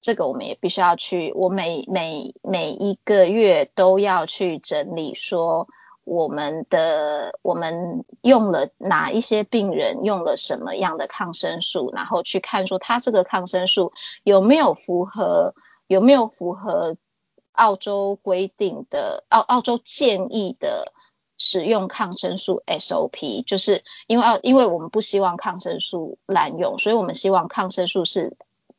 这个我们也必须要去，我每每每一个月都要去整理说。我们的我们用了哪一些病人用了什么样的抗生素，然后去看说他这个抗生素有没有符合有没有符合澳洲规定的澳澳洲建议的使用抗生素 SOP，就是因为啊因为我们不希望抗生素滥用，所以我们希望抗生素是。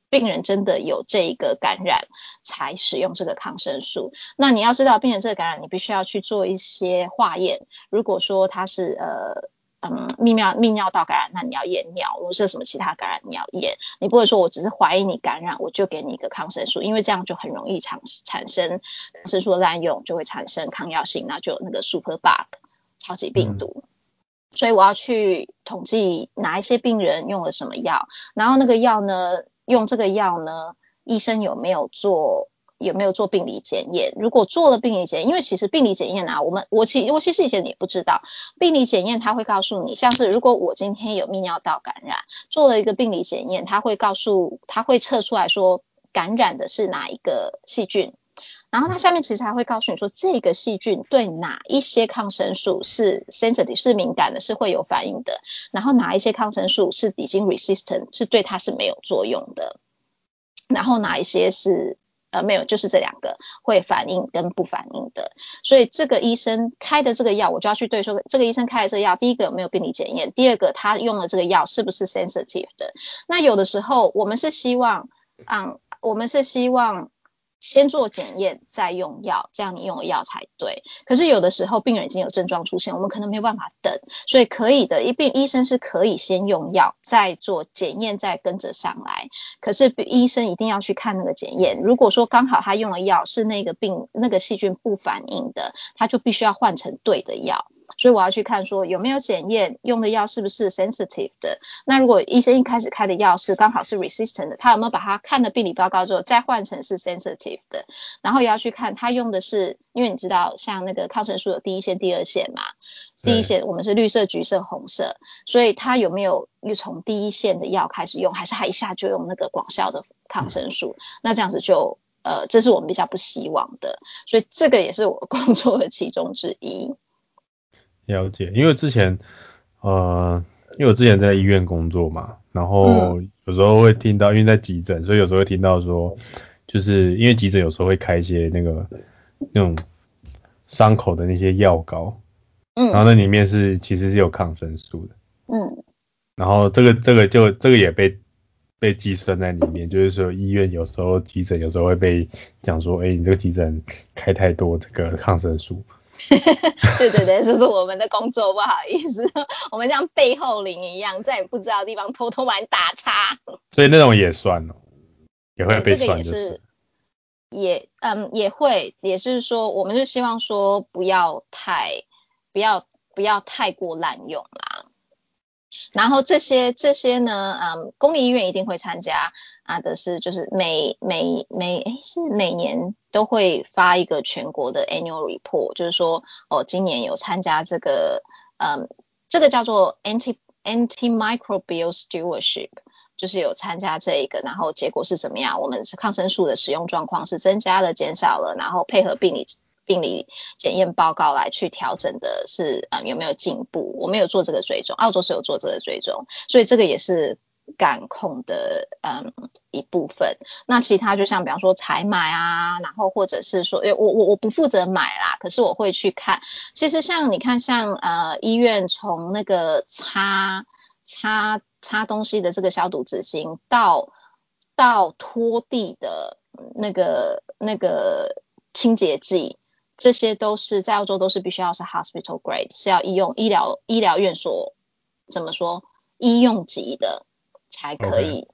病人真的有这个感染才使用这个抗生素。那你要知道，病人这个感染，你必须要去做一些化验。如果说他是呃嗯。泌尿泌尿道感染，那你要验尿；如果什么其他感染，你要验。你不会说我只是怀疑你感染，我就给你一个抗生素，因为这样就很容易产产生抗生素的滥用，就会产生抗药性，那就有那个 super bug 超级病毒。所以我要去统计哪一些病人用了什么药，然后那个药呢？用这个药呢？医生有没有做有没有做病理检验？如果做了病理检验，因为其实病理检验啊，我们我其我其实以前也不知道，病理检验他会告诉你，像是如果我今天有泌尿道感染，做了一个病理检验，他会告诉他会测出来说感染的是哪一个细菌。然后它下面其实还会告诉你说，这个细菌对哪一些抗生素是 sensitive 是敏感的，是会有反应的。然后哪一些抗生素是已经 resistant 是对它是没有作用的。然后哪一些是呃没有，就是这两个会反应跟不反应的。所以这个医生开的这个药，我就要去对说，这个医生开的这个药，第一个有没有病理检验？第二个他用的这个药是不是 sensitive 的？那有的时候我们是希望，嗯，我们是希望。先做检验，再用药，这样你用的药才对。可是有的时候病人已经有症状出现，我们可能没有办法等，所以可以的，一病医生是可以先用药，再做检验，再跟着上来。可是医生一定要去看那个检验，如果说刚好他用的药是那个病那个细菌不反应的，他就必须要换成对的药。所以我要去看说有没有检验用的药是不是 sensitive 的。那如果医生一开始开的药是刚好是 resistant 的，他有没有把他看的病理报告之后再换成是 sensitive 的？然后也要去看他用的是，因为你知道像那个抗生素有第一线、第二线嘛，第一线我们是绿色、橘色、红色，所以他有没有又从第一线的药开始用，还是他一下就用那个广效的抗生素？那这样子就呃，这是我们比较不希望的，所以这个也是我工作的其中之一。了解，因为之前，呃，因为我之前在医院工作嘛，然后有时候会听到，因为在急诊，所以有时候会听到说，就是因为急诊有时候会开一些那个那种伤口的那些药膏，嗯，然后那里面是其实是有抗生素的，嗯，然后这个这个就这个也被被计算在里面，就是说医院有时候急诊有时候会被讲说，哎，你这个急诊开太多这个抗生素。对对对，这是我们的工作，不好意思，我们像背后灵一样，在不知道的地方偷偷把你打叉。所以那种也算哦，也会被算，就是。也嗯也会，也是说，我们就希望说不要太不要不要太过滥用啦。然后这些这些呢，嗯，公立医院一定会参加啊的是，就是每每每诶是每年都会发一个全国的 annual report，就是说哦，今年有参加这个，嗯，这个叫做 anti antimicrobial stewardship，就是有参加这一个，然后结果是怎么样？我们是抗生素的使用状况是增加了、减少了，然后配合病理。病理检验报告来去调整的是，嗯，有没有进步？我没有做这个追踪，澳洲是有做这个追踪，所以这个也是感控的，嗯，一部分。那其他就像比方说采买啊，然后或者是说，诶我我我不负责买啦，可是我会去看。其实像你看，像呃医院从那个擦擦擦东西的这个消毒纸巾，到到拖地的那个那个清洁剂。这些都是在澳洲都是必须要是 hospital grade，是要医用医疗医疗院所怎么说医用级的才可以。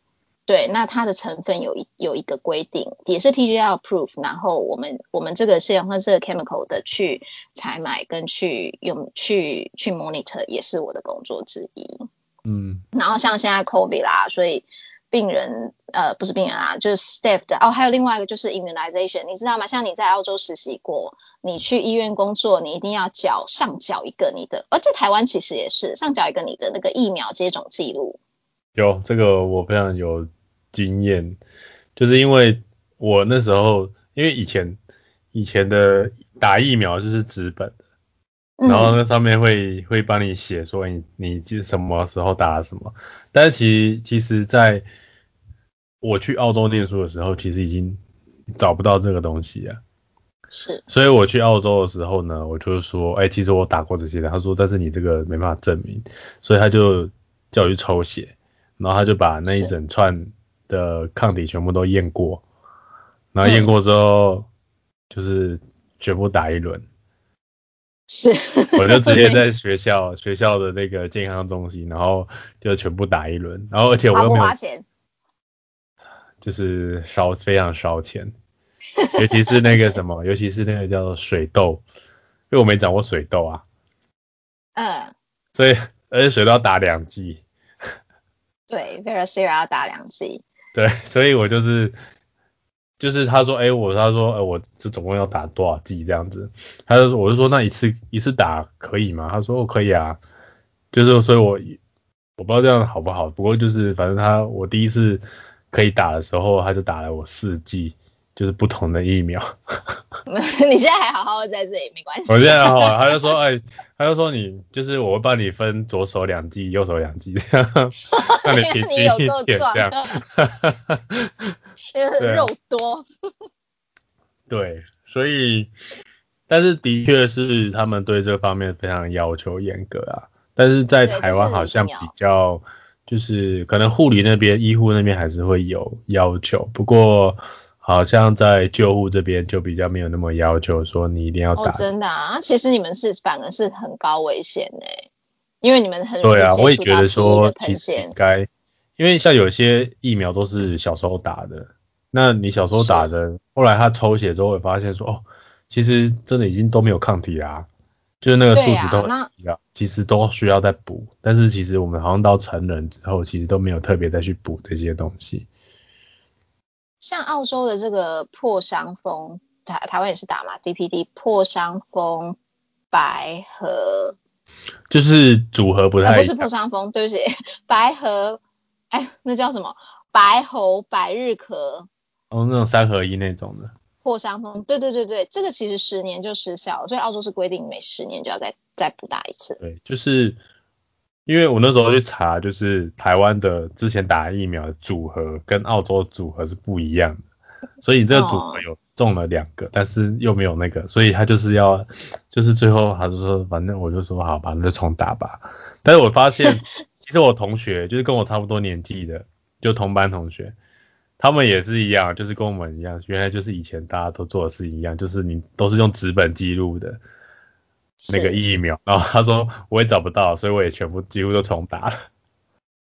对，那它的成分有一有一个规定，也是 TGL approved，然后我们我们这个是用它这个 chemical 的去采买跟去用去去 monitor，也是我的工作之一。嗯，然后像现在 COVID 啦，所以。病人呃不是病人啊，就是 staff 的哦，还有另外一个就是 immunization，你知道吗？像你在澳洲实习过，你去医院工作，你一定要缴上缴一个你的，而在台湾其实也是上缴一个你的那个疫苗接种记录。有这个我非常有经验，就是因为我那时候，因为以前以前的打疫苗就是纸本的，然后那上面会会帮你写说你你什么时候打什么，但是其其实在我去澳洲念书的时候，其实已经找不到这个东西啊。是，所以我去澳洲的时候呢，我就说，哎，其实我打过这些的。他说，但是你这个没办法证明，所以他就叫我去抽血，然后他就把那一整串的抗体全部都验过，然后验过之后，就是全部打一轮。是，我就直接在 学校学校的那个健康中心，然后就全部打一轮，然后而且我又没有花钱，就是烧非常烧钱。尤其是那个什么，尤其是那个叫做水痘，因为我没长过水痘啊。嗯。所以，而且水痘要打两剂。对 v e r s e r a 要打两剂。对，所以我就是，就是他说，哎，我他说，哎，我这总共要打多少剂这样子？他就说，我就说，那一次一次打可以吗？他说，我可以啊。就是，所以我我不知道这样好不好，不过就是，反正他我第一次可以打的时候，他就打了我四剂。就是不同的疫苗。你现在还好好在这里，没关系。我现在好，他就说，哎，他就说你就是我会帮你分左手两季，右手两季，这样，让你平均一点这样。因为肉多。对，所以，但是的确是他们对这方面非常要求严格啊。但是在台湾好像比较，就是可能护理那边、医护那边还是会有要求，不过。好像在救护这边就比较没有那么要求，说你一定要打。真的啊，其实你们是反而是很高危险诶，因为你们很对啊，我也觉得说其实应该，因为像有些疫苗都是小时候打的，那你小时候打的，后来他抽血之后会发现说，哦，其实真的已经都没有抗体啦，就是那个数值都一样，其实都需要再补，但是其实我们好像到成人之后，其实都没有特别再去补这些东西。像澳洲的这个破伤风，台台湾也是打嘛，DPD 破伤风白和，就是组合不太，不是破伤风，对不起，白和，哎，那叫什么？白喉百日咳，哦，那种三合一那种的破伤风，对对对对，这个其实十年就失效，所以澳洲是规定每十年就要再再补打一次。对，就是。因为我那时候去查，就是台湾的之前打疫苗组合跟澳洲组合是不一样的，所以这个组合有中了两个，但是又没有那个，所以他就是要，就是最后他就说，反正我就说好吧，那就重打吧。但是我发现，其实我同学就是跟我差不多年纪的，就同班同学，他们也是一样，就是跟我们一样，原来就是以前大家都做的事一样，就是你都是用纸本记录的。那个疫苗，然后他说我也找不到，所以我也全部几乎都重打了。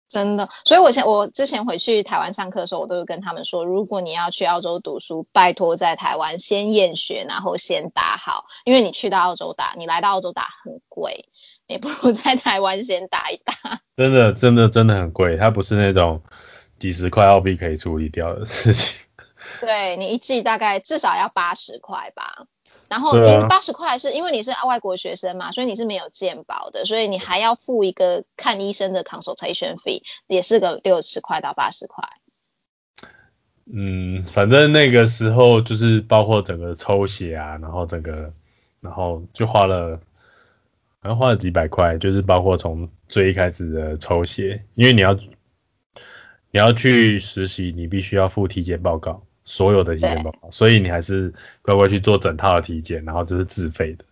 真的，所以我前我之前回去台湾上课的时候，我都会跟他们说，如果你要去澳洲读书，拜托在台湾先验血，然后先打好，因为你去到澳洲打，你来到澳洲打很贵，你不如在台湾先打一打。真的，真的，真的很贵，它不是那种几十块澳币可以处理掉的事情。对你一季大概至少要八十块吧。然后八十块是因为你是外国学生嘛，所以你是没有健保的，所以你还要付一个看医生的 consultation fee，也是个六十块到八十块。嗯，反正那个时候就是包括整个抽血啊，然后整个，然后就花了，好像花了几百块，就是包括从最一开始的抽血，因为你要你要去实习，你必须要付体检报告。所有的体检报告，所以你还是乖乖去做整套的体检，然后这是自费的，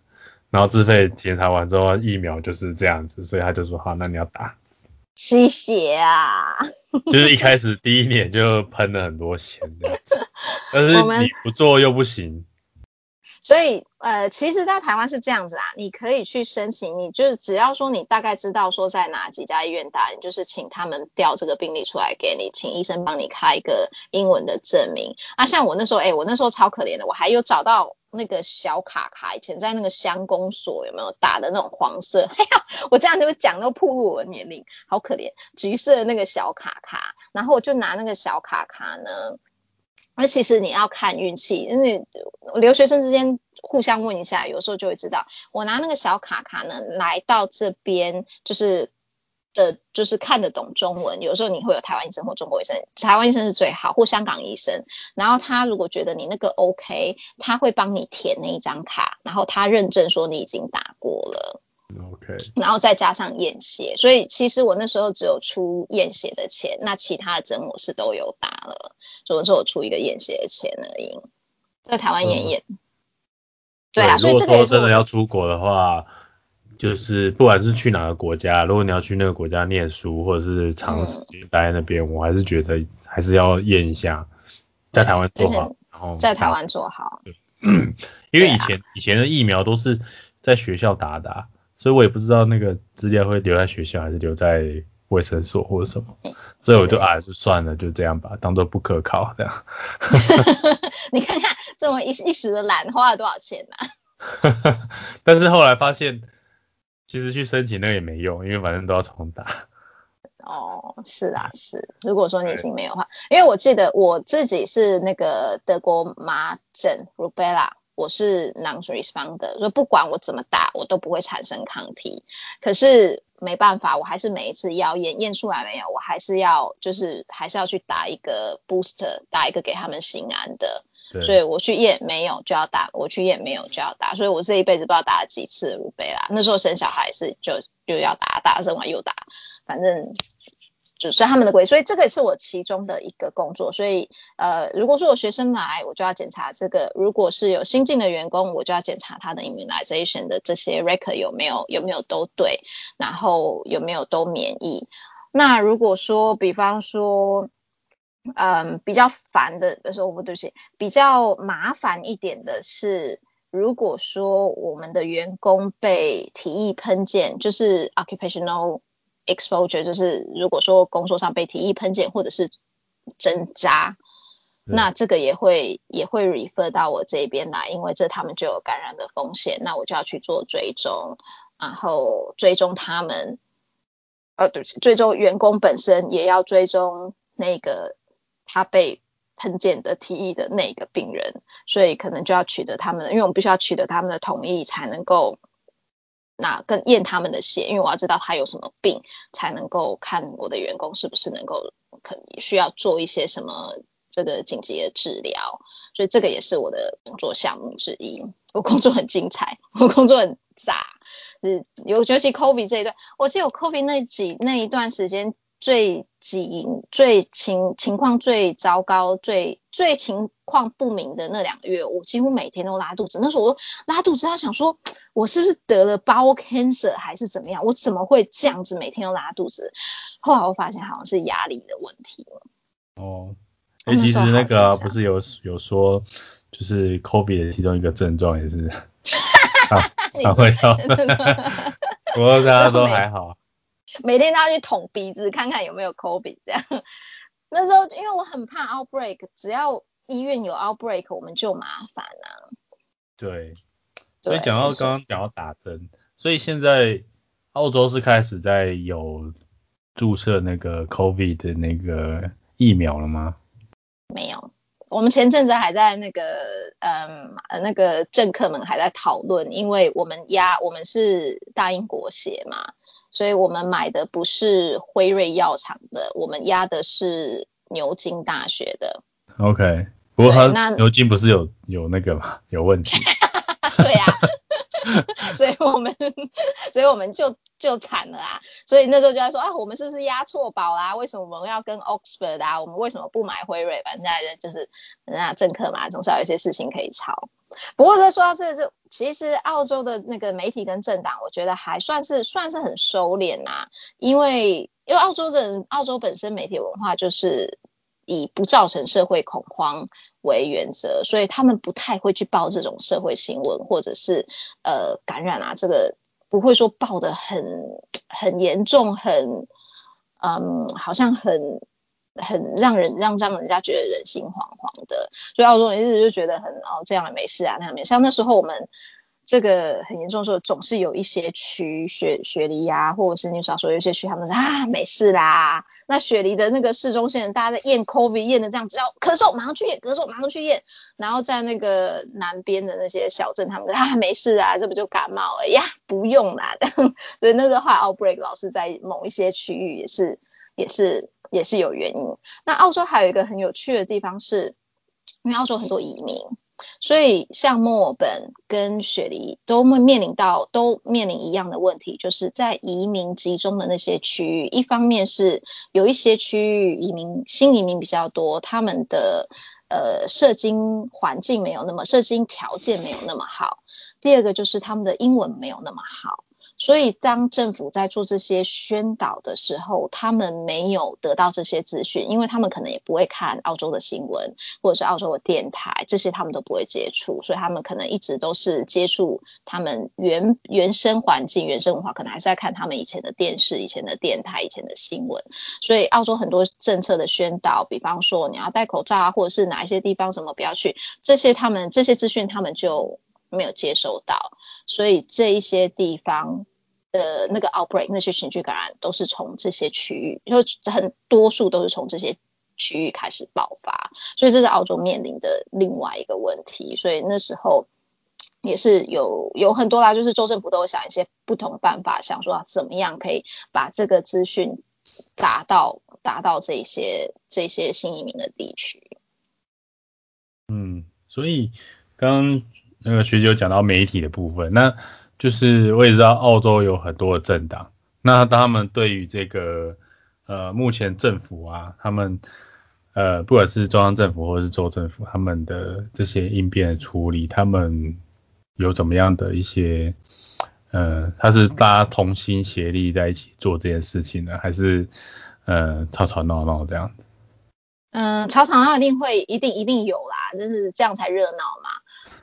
然后自费检查完之后，疫苗就是这样子，所以他就说好，那你要打。吸血啊！就是一开始第一年就喷了很多钱这样子，但是你不做又不行。所以，呃，其实，在台湾是这样子啊，你可以去申请，你就是只要说你大概知道说在哪几家医院打，你就是请他们调这个病例出来给你，请医生帮你开一个英文的证明。啊，像我那时候，哎，我那时候超可怜的，我还有找到那个小卡卡，以前在那个乡公所有没有打的那种黄色？哎呀，我这样子讲都暴露我的年龄，好可怜，橘色的那个小卡卡，然后我就拿那个小卡卡呢。那其实你要看运气，因为留学生之间互相问一下，有时候就会知道。我拿那个小卡卡呢，来到这边就是的就是看得懂中文，有时候你会有台湾医生或中国医生，台湾医生是最好，或香港医生。然后他如果觉得你那个 OK，他会帮你填那一张卡，然后他认证说你已经打过了。OK，然后再加上验血，所以其实我那时候只有出验血的钱，那其他的针我是都有打了，所以说我出一个验血的钱而已，在台湾验验。对啊，所以这个真的要出国的话。就是不管是去哪个国家，如果你要去那个国家念书，或者是长时间待在那边，我还是觉得还是要验一下，在台湾做好，然后在台湾做好。对，因为以前以前的疫苗都是在学校打的，所以我也不知道那个资料会留在学校还是留在卫生所或者什么，所以我就啊就算了，就这样吧，当做不可靠这样。你看看这么一一时的懒花了多少钱呢？但是后来发现。其实去申请那个也没用，因为反正都要重打。哦，是啊，是。如果说你已经没有话，因为我记得我自己是那个德国麻疹 （Rubella），我是以不管我怎么打，我都不会产生抗体。可是没办法，我还是每一次要验验出来没有，我还是要就是还是要去打一个 booster，打一个给他们心安的。所以我去验没有就要打，我去验没有就要打，所以我这一辈子不知道打了几次鲁贝啦。那时候生小孩是就又要打，打生完又打，反正就是他们的规所以这个也是我其中的一个工作。所以呃，如果说有学生来，我就要检查这个；如果是有新进的员工，我就要检查他的 immunization 的这些 record 有没有有没有都对，然后有没有都免疫。那如果说比方说。嗯，比较烦的，不是我不对不起，比较麻烦一点的是，如果说我们的员工被提议喷溅，就是 occupational exposure，就是如果说工作上被提议喷溅或者是针扎，那这个也会也会 refer 到我这边来，因为这他们就有感染的风险，那我就要去做追踪，然后追踪他们，呃，对不起，追踪员工本身也要追踪那个。他被喷溅的提议的那个病人，所以可能就要取得他们的，因为我们必须要取得他们的同意才能够那更验他们的血，因为我要知道他有什么病，才能够看我的员工是不是能够可需要做一些什么这个紧急的治疗，所以这个也是我的工作项目之一。我工作很精彩，我工作很杂，是尤其 COVID 这一段，我记得我 COVID 那几那一段时间。最紧、最情情况最糟糕、最最情况不明的那两个月，我几乎每天都拉肚子。那时候我拉肚子，他想说，我是不是得了 bowel cancer 还是怎么样？我怎么会这样子每天都拉肚子？后来我发现好像是压力的问题。哦，哎，其实那个不是有有说，就是 COVID 的其中一个症状也是，肠胃道。不过大家都还好。每天都要去捅鼻子看看有没有 COVID 这样。那时候因为我很怕 outbreak，只要医院有 outbreak，我们就麻烦了。对，所以讲到刚刚讲到打针，所以现在澳洲是开始在有注射那个 COVID 的那个疫苗了吗？没有，我们前阵子还在那个嗯那个政客们还在讨论，因为我们压我们是大英国血嘛。所以我们买的不是辉瑞药厂的，我们压的是牛津大学的。OK，不过它牛津不是有有那个吗？有问题。对呀。所以我们，所以我们就就惨了啊！所以那时候就在说啊，我们是不是押错宝啦？为什么我们要跟 Oxford 啊？我们为什么不买辉瑞？反正就是人家政客嘛，总是有一些事情可以抄。不过说到这个，就其实澳洲的那个媒体跟政党，我觉得还算是算是很收敛呐，因为因为澳洲的澳洲本身媒体文化就是以不造成社会恐慌。为原则，所以他们不太会去报这种社会新闻，或者是呃感染啊，这个不会说报的很很严重，很嗯，好像很很让人让让人家觉得人心惶惶的。所以澳洲人一直就觉得很哦这样也没事啊，那样没事。像那时候我们这个很严重的时候，总是有一些区雪雪梨呀，或者是你少说有一些区，他们说啊没事啦。那雪梨的那个市中心，大家在验 COVID 验的这样，只要咳嗽马上去验，咳嗽马上去验。然后在那个南边的那些小镇，他们说啊没事啊，这不就感冒了呀，不用啦。所以那个话 outbreak 老是在某一些区域也是也是也是有原因。那澳洲还有一个很有趣的地方是，因为澳洲很多移民。所以，像墨尔本跟雪梨都会面临到都面临一样的问题，就是在移民集中的那些区域，一方面是有一些区域移民新移民比较多，他们的呃社经环境没有那么社经条件没有那么好；第二个就是他们的英文没有那么好。所以，当政府在做这些宣导的时候，他们没有得到这些资讯，因为他们可能也不会看澳洲的新闻，或者是澳洲的电台，这些他们都不会接触，所以他们可能一直都是接触他们原原生环境、原生文化，可能还是在看他们以前的电视、以前的电台、以前的新闻。所以，澳洲很多政策的宣导，比方说你要戴口罩啊，或者是哪一些地方什么不要去，这些他们这些资讯他们就没有接收到。所以这一些地方的那个 outbreak 那些群聚感染都是从这些区域，就很多数都是从这些区域开始爆发，所以这是澳洲面临的另外一个问题。所以那时候也是有有很多啦，就是州政府都会想一些不同办法，想说怎么样可以把这个资讯达到达到这些这些新移民的地区。嗯，所以刚。那个学姐有讲到媒体的部分，那就是我也知道澳洲有很多的政党，那他们对于这个呃目前政府啊，他们呃不管是中央政府或者是州政府，他们的这些应变的处理，他们有怎么样的一些呃，他是大家同心协力在一起做这件事情呢，还是呃吵吵闹闹这样子？嗯，吵吵闹闹一定会一定一定有啦，就是这样才热闹嘛。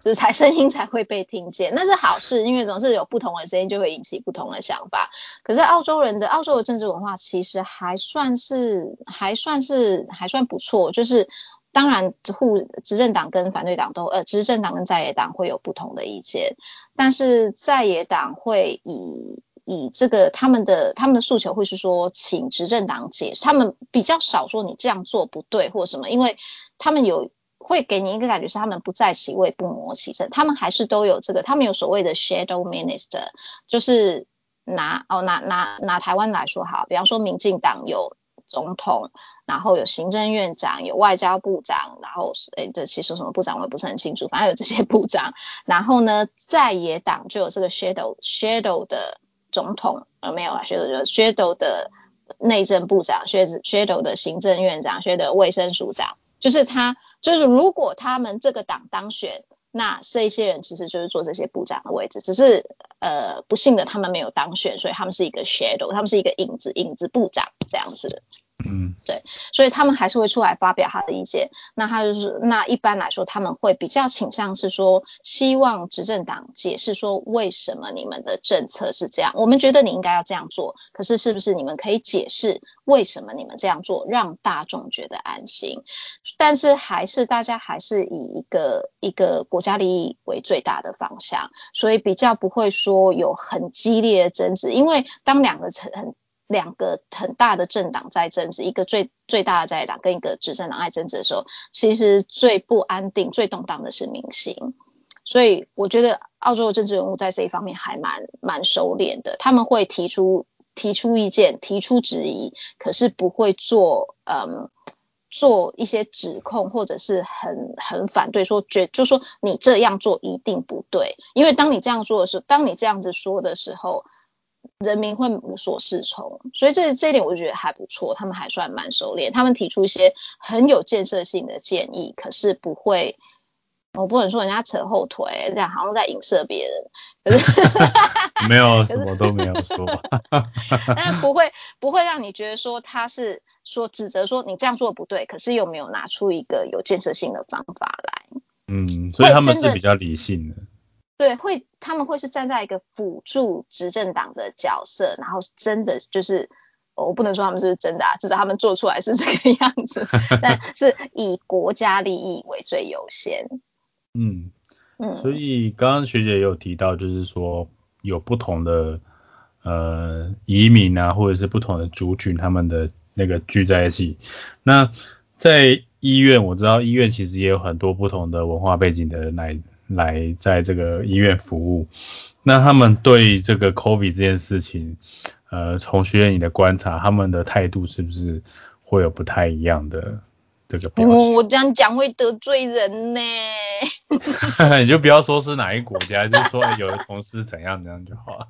就是才声音才会被听见，那是好事，因为总是有不同的声音就会引起不同的想法。可是澳洲人的澳洲的政治文化其实还算是还算是还算不错，就是当然护执政党跟反对党都呃执政党跟在野党会有不同的意见，但是在野党会以以这个他们的他们的诉求会是说请执政党解释，他们比较少说你这样做不对或什么，因为他们有。会给你一个感觉是他们不在其位不谋其政，他们还是都有这个，他们有所谓的 shadow minister，就是拿哦拿拿拿台湾来说好，比方说民进党有总统，然后有行政院长，有外交部长，然后是诶这其实什么部长我也不是很清楚，反正有这些部长，然后呢在野党就有这个 shadow shadow 的总统，呃没有啊 shadow 就 shadow 的内政部长，shadow 的行政院长，shadow 卫生署长，就是他。就是如果他们这个党当选，那这一些人其实就是做这些部长的位置，只是呃不幸的他们没有当选，所以他们是一个 shadow，他们是一个影子影子部长这样子。嗯，对，所以他们还是会出来发表他的意见。那他就是，那一般来说，他们会比较倾向是说，希望执政党解释说，为什么你们的政策是这样？我们觉得你应该要这样做，可是是不是你们可以解释为什么你们这样做，让大众觉得安心？但是还是大家还是以一个一个国家利益为最大的方向，所以比较不会说有很激烈的争执，因为当两个成很。两个很大的政党在争执，一个最最大的在党跟一个执政党在争执的时候，其实最不安定、最动荡的是民心。所以我觉得澳洲的政治人物在这一方面还蛮蛮熟练的，他们会提出提出意见、提出质疑，可是不会做嗯做一些指控或者是很很反对，说觉就说你这样做一定不对，因为当你这样说的时候，当你这样子说的时候。人民会无所适从，所以这这一点我就觉得还不错，他们还算蛮熟练。他们提出一些很有建设性的建议，可是不会，我不能说人家扯后腿，这样好像在影射别人。可是 没有什么都没有说，但不会不会让你觉得说他是说指责说你这样做不对，可是又没有拿出一个有建设性的方法来。嗯，所以他们是比较理性的。对，会他们会是站在一个辅助执政党的角色，然后真的就是，我不能说他们是真的啊，至少他们做出来是这个样子，但是以国家利益为最优先。嗯，嗯，所以刚刚学姐也有提到，就是说有不同的呃移民啊，或者是不同的族群，他们的那个聚在一起。那在医院，我知道医院其实也有很多不同的文化背景的人来来在这个医院服务。那他们对这个 COVID 这件事情，呃，从学院你的观察，他们的态度是不是会有不太一样的这个表现？我这样讲会得罪人呢。你就不要说是哪一国家，就说有的同事怎样怎样就好了。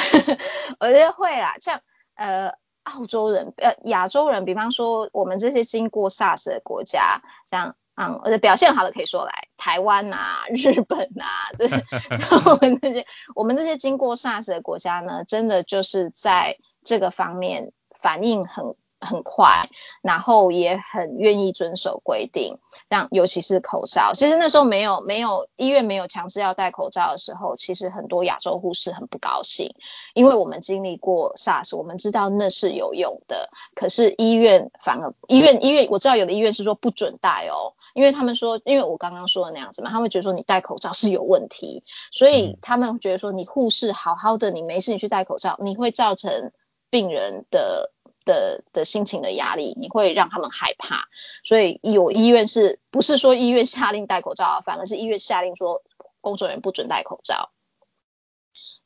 我觉得会啦，像呃澳洲人呃亚洲人，比方说我们这些经过 SARS 的国家，像。嗯，我的表现好的可以说来台湾啊、日本啊，对，我们这些我们这些经过 SARS 的国家呢，真的就是在这个方面反应很。很快，然后也很愿意遵守规定，像尤其是口罩。其实那时候没有没有医院没有强制要戴口罩的时候，其实很多亚洲护士很不高兴，因为我们经历过 SARS，我们知道那是有用的。可是医院反而医院医院我知道有的医院是说不准戴哦，因为他们说，因为我刚刚说的那样子嘛，他们觉得说你戴口罩是有问题，所以他们觉得说你护士好好的，你没事你去戴口罩，你会造成病人的。的的心情的压力，你会让他们害怕，所以有医院是不是说医院下令戴口罩，反而是医院下令说工作人员不准戴口罩。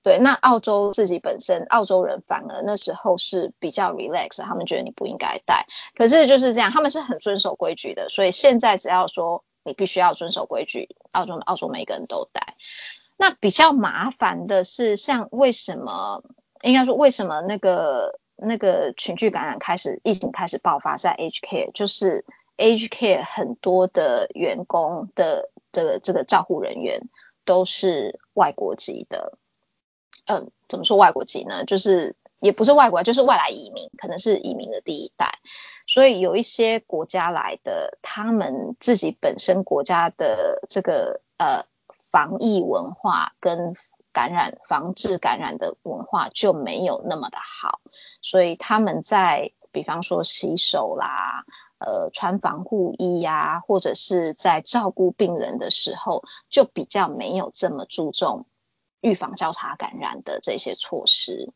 对，那澳洲自己本身，澳洲人反而那时候是比较 relax，他们觉得你不应该戴，可是就是这样，他们是很遵守规矩的，所以现在只要说你必须要遵守规矩，澳洲澳洲每个人都戴。那比较麻烦的是，像为什么应该说为什么那个？那个群聚感染开始，疫情开始爆发在 H K，就是 H K 很多的员工的的这个照护人员都是外国籍的，嗯，怎么说外国籍呢？就是也不是外国，就是外来移民，可能是移民的第一代，所以有一些国家来的，他们自己本身国家的这个呃防疫文化跟。感染防治感染的文化就没有那么的好，所以他们在比方说洗手啦，呃穿防护衣呀，或者是在照顾病人的时候，就比较没有这么注重预防交叉感染的这些措施。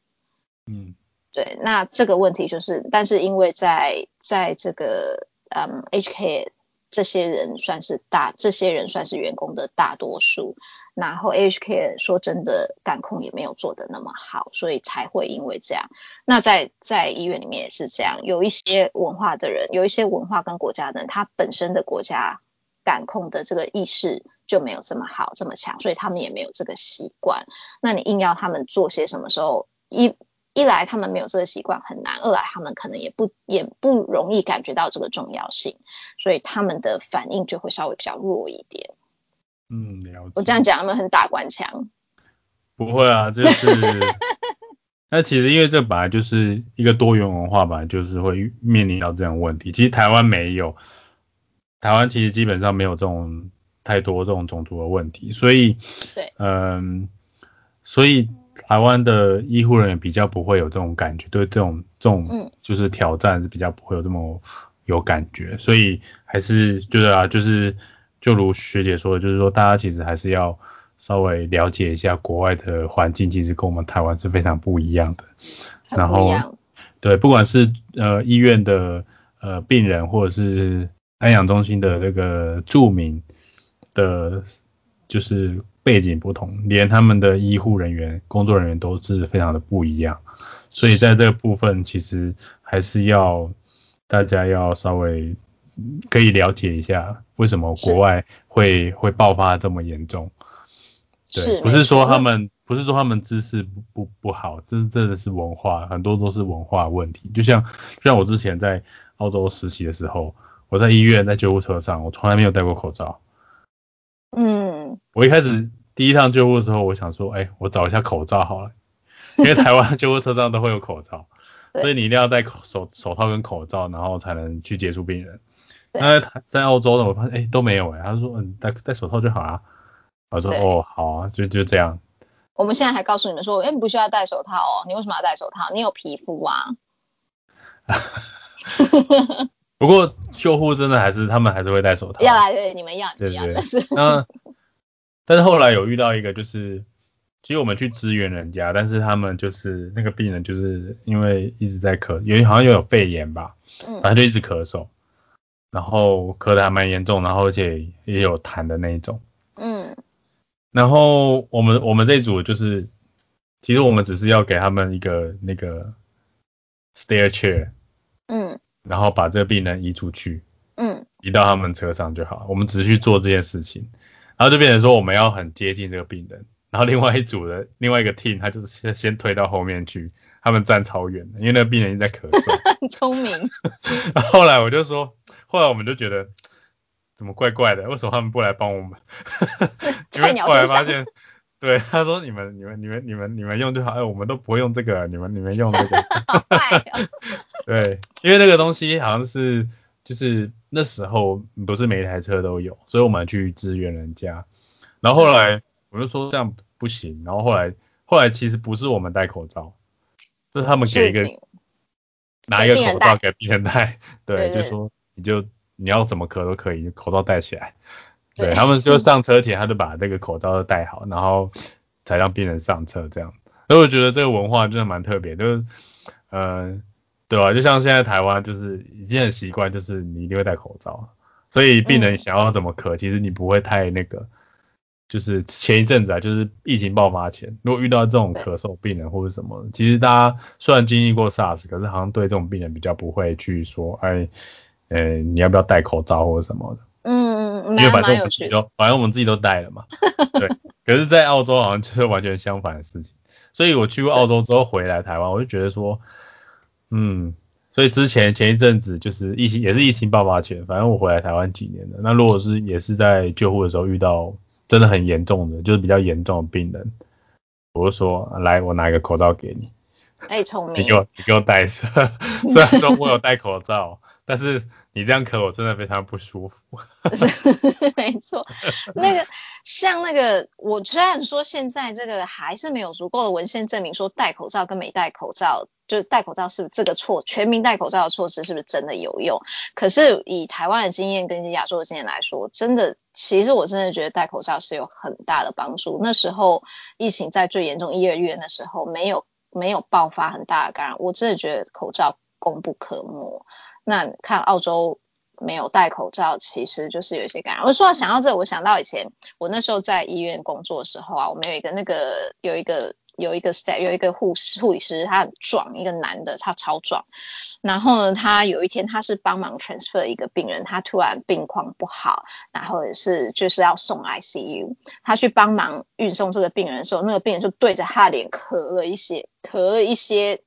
嗯，对，那这个问题就是，但是因为在在这个嗯 HK。这些人算是大，这些人算是员工的大多数。然后 HK 说真的，感控也没有做的那么好，所以才会因为这样。那在在医院里面也是这样，有一些文化的人，有一些文化跟国家的人，他本身的国家感控的这个意识就没有这么好这么强，所以他们也没有这个习惯。那你硬要他们做些什么时候一？一来他们没有这个习惯很难，二来他们可能也不也不容易感觉到这个重要性，所以他们的反应就会稍微比较弱一点。嗯，了解。我这样讲他们很打官腔。不会啊，就是。那其实因为这本来就是一个多元文化吧，就是会面临到这样问题。其实台湾没有，台湾其实基本上没有这种太多这种种族的问题，所以对，嗯，所以。台湾的医护人员比较不会有这种感觉，对这种这种就是挑战是比较不会有这么有感觉，所以还是就是啊，就是就如学姐说的，就是说大家其实还是要稍微了解一下国外的环境，其实跟我们台湾是非常不一样的。然后对，不管是呃医院的呃病人，或者是安养中心的那个住民的，就是。背景不同，连他们的医护人员、工作人员都是非常的不一样，所以在这个部分，其实还是要大家要稍微可以了解一下，为什么国外会会爆发这么严重。对，不是说他们不是说他们知识不不不好，真真的是文化，很多都是文化问题。就像就像我之前在澳洲实习的时候，我在医院在救护车上，我从来没有戴过口罩。嗯，我一开始。第一趟救护的时候，我想说，哎，我找一下口罩好了，因为台湾救护车上都会有口罩，所以你一定要戴手手套跟口罩，然后才能去接触病人。那在在澳洲呢，我发现哎都没有哎，他说嗯戴戴手套就好啊，我说哦好啊，就就这样。我们现在还告诉你们说，哎不需要戴手套哦，你为什么要戴手套？你有皮肤啊。不过救护真的还是他们还是会戴手套。要啊，对，你们要，你们要，但是。但是后来有遇到一个，就是其实我们去支援人家，但是他们就是那个病人，就是因为一直在咳，因为好像又有肺炎吧，嗯反正就一直咳嗽，然后咳的还蛮严重，然后而且也有痰的那一种。嗯然后我们我们这一组就是，其实我们只是要给他们一个那个 stair chair，嗯然后把这个病人移出去，嗯移到他们车上就好。我们只是去做这件事情，然后就变成说我们要很接近这个病人，然后另外一组的另外一个 team 他就是先先推到后面去，他们站超远的，因为那个病人一直在咳嗽。很聪明，然后后来我就说，后来我们就觉得怎么怪怪的，为什么他们不来帮我们？后来发现，对他说你们你们你们你们你们用就好，哎，我们都不会用这个，你们你们用这个。好坏哦，对，因为那个东西好像是就是那时候不是每一台车都有，所以我们去支援人家。然后后来我就说这样不行，然后后来后来其实不是我们戴口罩，是他们给一个拿一个口罩给病人戴，对，就说你就你要怎么咳都可以，口罩戴起来。对对他们就上车前他就把那个口罩都戴好，然后才让病人上车这样。所以我觉得这个文化真的蛮特别，就是呃，对吧、就像现在台湾就是已经很习惯，就是你一定会戴口罩，所以病人嗯想要怎么咳，其实你不会太那个。就是前一阵子啊，就是疫情爆发前，如果遇到这种咳嗽病人或者什么，其实大家虽然经历过 SARS，可是好像对这种病人比较不会去说，哎，呃，你要不要戴口罩或者什么的。嗯嗯，因为反正我们自己都，反正我们自己都戴了嘛。对，可是，在澳洲好像就是完全相反的事情。所以我去过澳洲之后回来台湾，我就觉得说，嗯，所以之前前一阵子就是疫情，也是疫情爆发前，反正我回来台湾几年了。那如果是也是在救护的时候遇到真的很严重的，就是比较严重的病人，我就说，来，我拿一个口罩给你，哎，聪明你给，我你给我戴上。虽然说我有戴口罩，但是你这样咳我真的非常不舒服。没错，那个像那个，我虽然说现在这个还是没有足够的文献证明说戴口罩跟没戴口罩，就是戴口罩是不是这个措全民戴口罩的措施是不是真的有用？可是以台湾的经验跟亚洲的经验来说，真的，其实我真的觉得戴口罩是有很大的帮助。那时候疫情在最严重一二月那时候没有没有爆发很大的感染，我真的觉得口罩功不可没。那看澳洲没有戴口罩，其实就是有一些感染。我说到想到这，我想到以前我那时候在医院工作的时候啊，我们有一个那个有一个有一个 staff 有一个护士护理师，他很壮，一个男的，他超壮。然后呢，他有一天他是帮忙 transfer 一个病人，他突然病况不好，然后也是就是要送 ICU，他去帮忙运送这个病人的时候，那个病人就对着他脸咳了一些咳了一些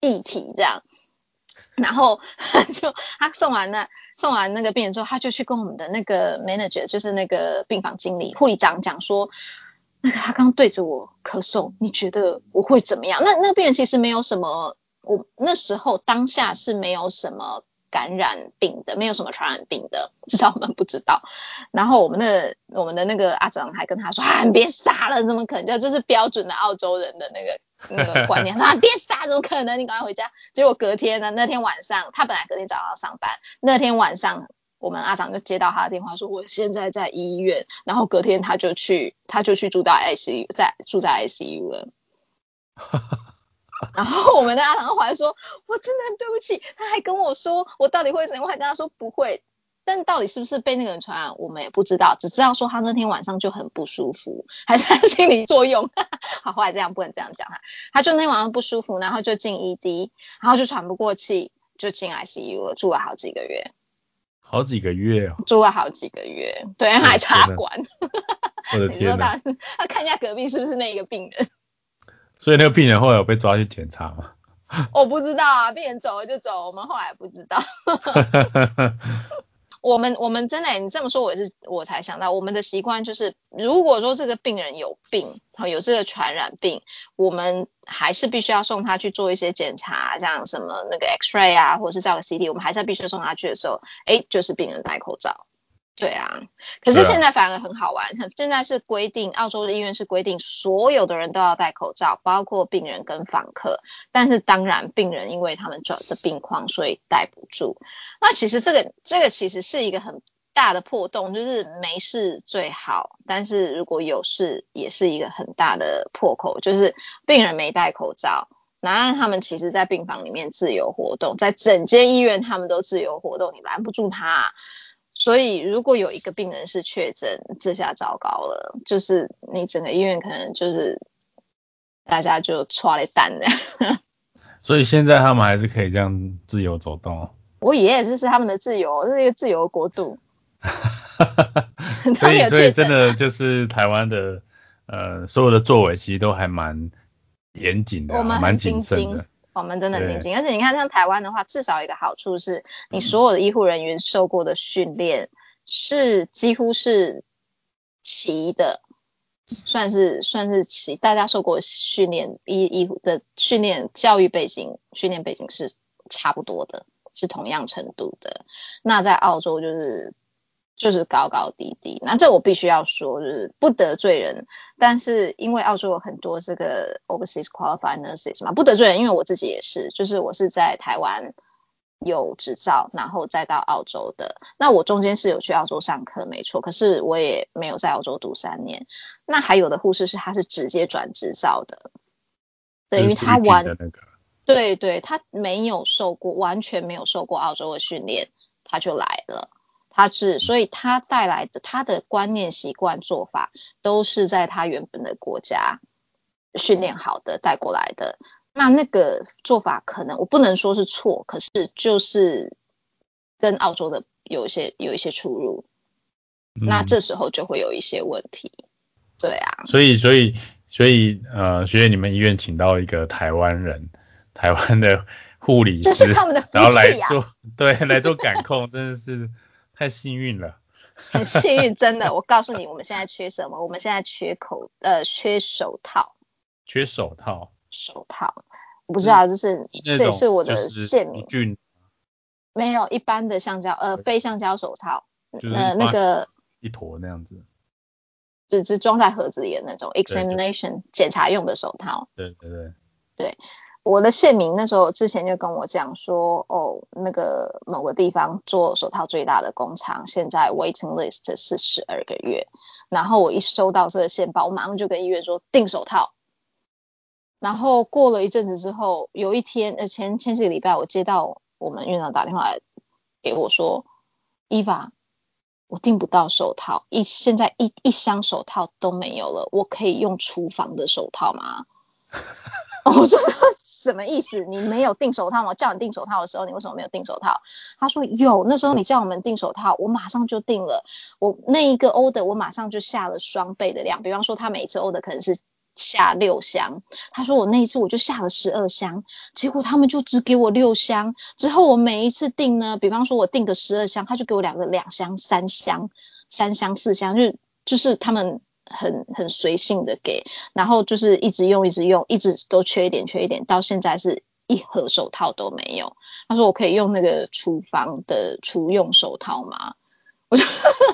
液体这样。然后 就他送完了送完那个病人之后，他就去跟我们的那个 manager，就是那个病房经理、护理长讲说，那个他刚对着我咳嗽，你觉得我会怎么样？那那个病人其实没有什么，我那时候当下是没有什么感染病的，没有什么传染病的，至少我们不知道。然后我们的我们的那个阿长还跟他说啊，你别傻了，怎么可能？就就是标准的澳洲人的那个那个观念，说别傻，怎么可能？你赶快回家。结果隔天呢，那天晚上他本来隔天早上要上班，那天晚上我们阿长就接到他的电话说我现在在医院，然后隔天他就去他就去住到 ICU，在住在 ICU 了。然后我们的阿长还说：“我真的很对不起。”他还跟我说：“我到底会怎样？”我还跟他说：“不会。”但到底是不是被那个人传染，我们也不知道，只知道说他那天晚上就很不舒服，还是他心理作用。好，后来这样不能这样讲他，他就那天晚上不舒服，然后就进 ED，然后就喘不过气，就进 ICU 了，住了好几个月，好几个月哦，住了好几个月，对，他还插管。我的你说天他看一下隔壁是不是那个病人？所以那个病人后来有被抓去检查吗？我不知道啊，病人走了就走，我们后来不知道。我们我们真的，你这么说，我是我才想到，我们的习惯就是，如果说这个病人有病，有这个传染病，我们还是必须要送他去做一些检查，像什么那个 X-ray 啊，或者是照个 CT，我们还是要必须送他去的时候，哎，就是病人戴口罩。对啊，可是现在反而很好玩，现在是规定，澳洲的医院是规定所有的人都要戴口罩，包括病人跟访客。但是当然，病人因为他们转的病况，所以戴不住。那其实这个这个其实是一个很大的破洞，就是没事最好，但是如果有事，也是一个很大的破口，就是病人没戴口罩，然后他们其实在病房里面自由活动，在整间医院他们都自由活动，你拦不住他。所以如果有一个病人是确诊，这下糟糕了，就是你整个医院可能就是大家就抓了蛋的。所以现在他们还是可以这样自由走动。我爷爷这是他们的自由，这是一个自由国度。所以，所以真的就是台湾的呃所有的作为其实都还蛮严谨的，蛮谨慎的。我们真的很严谨，而且你看像台湾的话，至少一个好处是你所有的医护人员受过的训练是几乎是齐的，算是算是齐，大家受过训练医医的训练教育背景训练背景是差不多的，是同样程度的。那在澳洲就是。就是高高低低，那这我必须要说，就是不得罪人。但是因为澳洲有很多这个 overseas qualified nurses 嘛，不得罪人，因为我自己也是，就是我是在台湾有执照，然后再到澳洲的。那我中间是有去澳洲上课，没错，可是我也没有在澳洲读三年。那还有的护士是他是直接转执照的，等于他完，对对，他没有受过，完全没有受过澳洲的训练，他就来了。他是，所以他带来的他的观念、习惯、做法，都是在他原本的国家训练好的带过来的。那那个做法可能我不能说是错，可是就是跟澳洲的有一些有一些出入。那这时候就会有一些问题。对啊。所以，所以，所以，呃，学姐，你们医院请到一个台湾人，台湾的护理师，然后来做，对，来做感控，真的是。太幸运了，很幸运，真的。我告诉你，我们现在缺什么？我们现在缺口，呃，缺手套。缺手套。手套，我不知道，就是这也是我的县民。没有一般的橡胶，呃，非橡胶手套，呃，那个一坨那样子，就是装在盒子里的那种 examination 检查用的手套。对对对。对。我的县民那时候之前就跟我讲说，哦，那个某个地方做手套最大的工厂，现在 waiting list 是十二个月。然后我一收到这个线报，我马上就跟医院说订手套。然后过了一阵子之后，有一天，呃，前前几个礼拜，我接到我们院长打电话来给我说，Eva，我订不到手套，一现在一一箱手套都没有了，我可以用厨房的手套吗？我就说。什么意思？你没有订手套吗？叫你订手套的时候，你为什么没有订手套？他说有，那时候你叫我们订手套，我马上就订了。我那一个 order，我马上就下了双倍的量。比方说，他每一次 order 可能是下六箱，他说我那一次我就下了十二箱，结果他们就只给我六箱。之后我每一次订呢，比方说我订个十二箱，他就给我两个两箱、三箱、三箱、四箱，就就是他们。很很随性的给，然后就是一直用一直用，一直都缺一点缺一点，到现在是一盒手套都没有。他说我可以用那个厨房的厨用手套吗？我就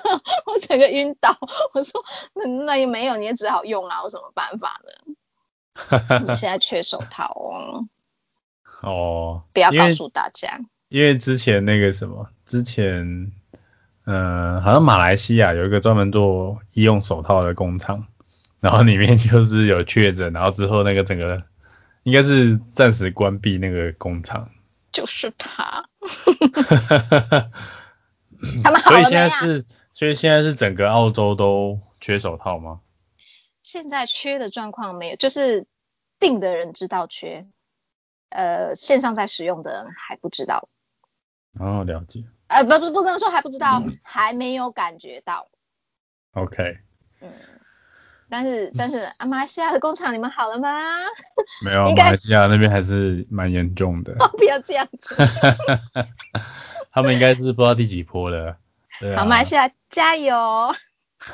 我整个晕倒。我说那那也没有，你也只好用啊，有什么办法呢？你现在缺手套哦。哦。不要告诉大家。因为之前那个什么，之前。嗯，好像马来西亚有一个专门做医用手套的工厂，然后里面就是有确诊，然后之后那个整个应该是暂时关闭那个工厂。就是他。他们好所以现在是，所以现在是整个澳洲都缺手套吗？现在缺的状况没有，就是订的人知道缺，呃，线上在使用的人还不知道。哦，了解。呃，不不不能说还不知道，还没有感觉到。OK。嗯，但是但是啊，马来西亚的工厂你们好了吗？没有，马来西亚那边还是蛮严重的。不要这样子。他们应该是不知道第几波了。好，马来西亚加油。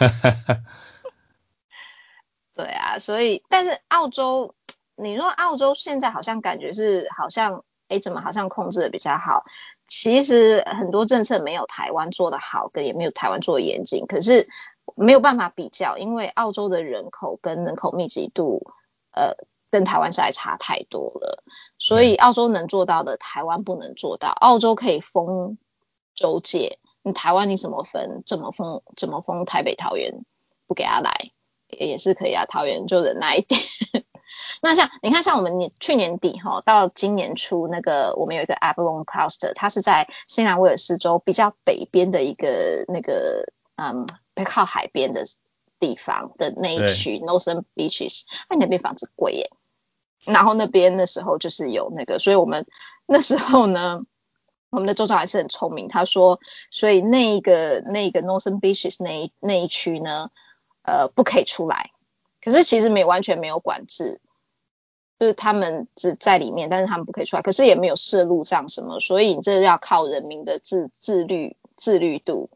对啊，所以但是澳洲，你说澳洲现在好像感觉是好像。哎，怎么好像控制的比较好？其实很多政策没有台湾做的好，跟也没有台湾做的严谨。可是没有办法比较，因为澳洲的人口跟人口密集度，呃，跟台湾实在差太多了。所以澳洲能做到的，台湾不能做到。澳洲可以封州界，你台湾你怎么分？怎么封？怎么封台北桃园不给他来也是可以啊，桃园就忍耐一点。那像你看，像我们年去年底哈到今年初那个，我们有一个 Avalon Cluster，它是在新南威尔士州比较北边的一个那个嗯，靠海边的地方的那一区 Northern Beaches，那那边房子贵耶。然后那边那时候就是有那个，所以我们那时候呢，我们的州长还是很聪明，他说，所以那一个那个 Northern Beaches 那一那一区呢，呃，不可以出来。可是其实没完全没有管制。就是他们只在里面，但是他们不可以出来，可是也没有设路上什么，所以你这要靠人民的自自律自律度。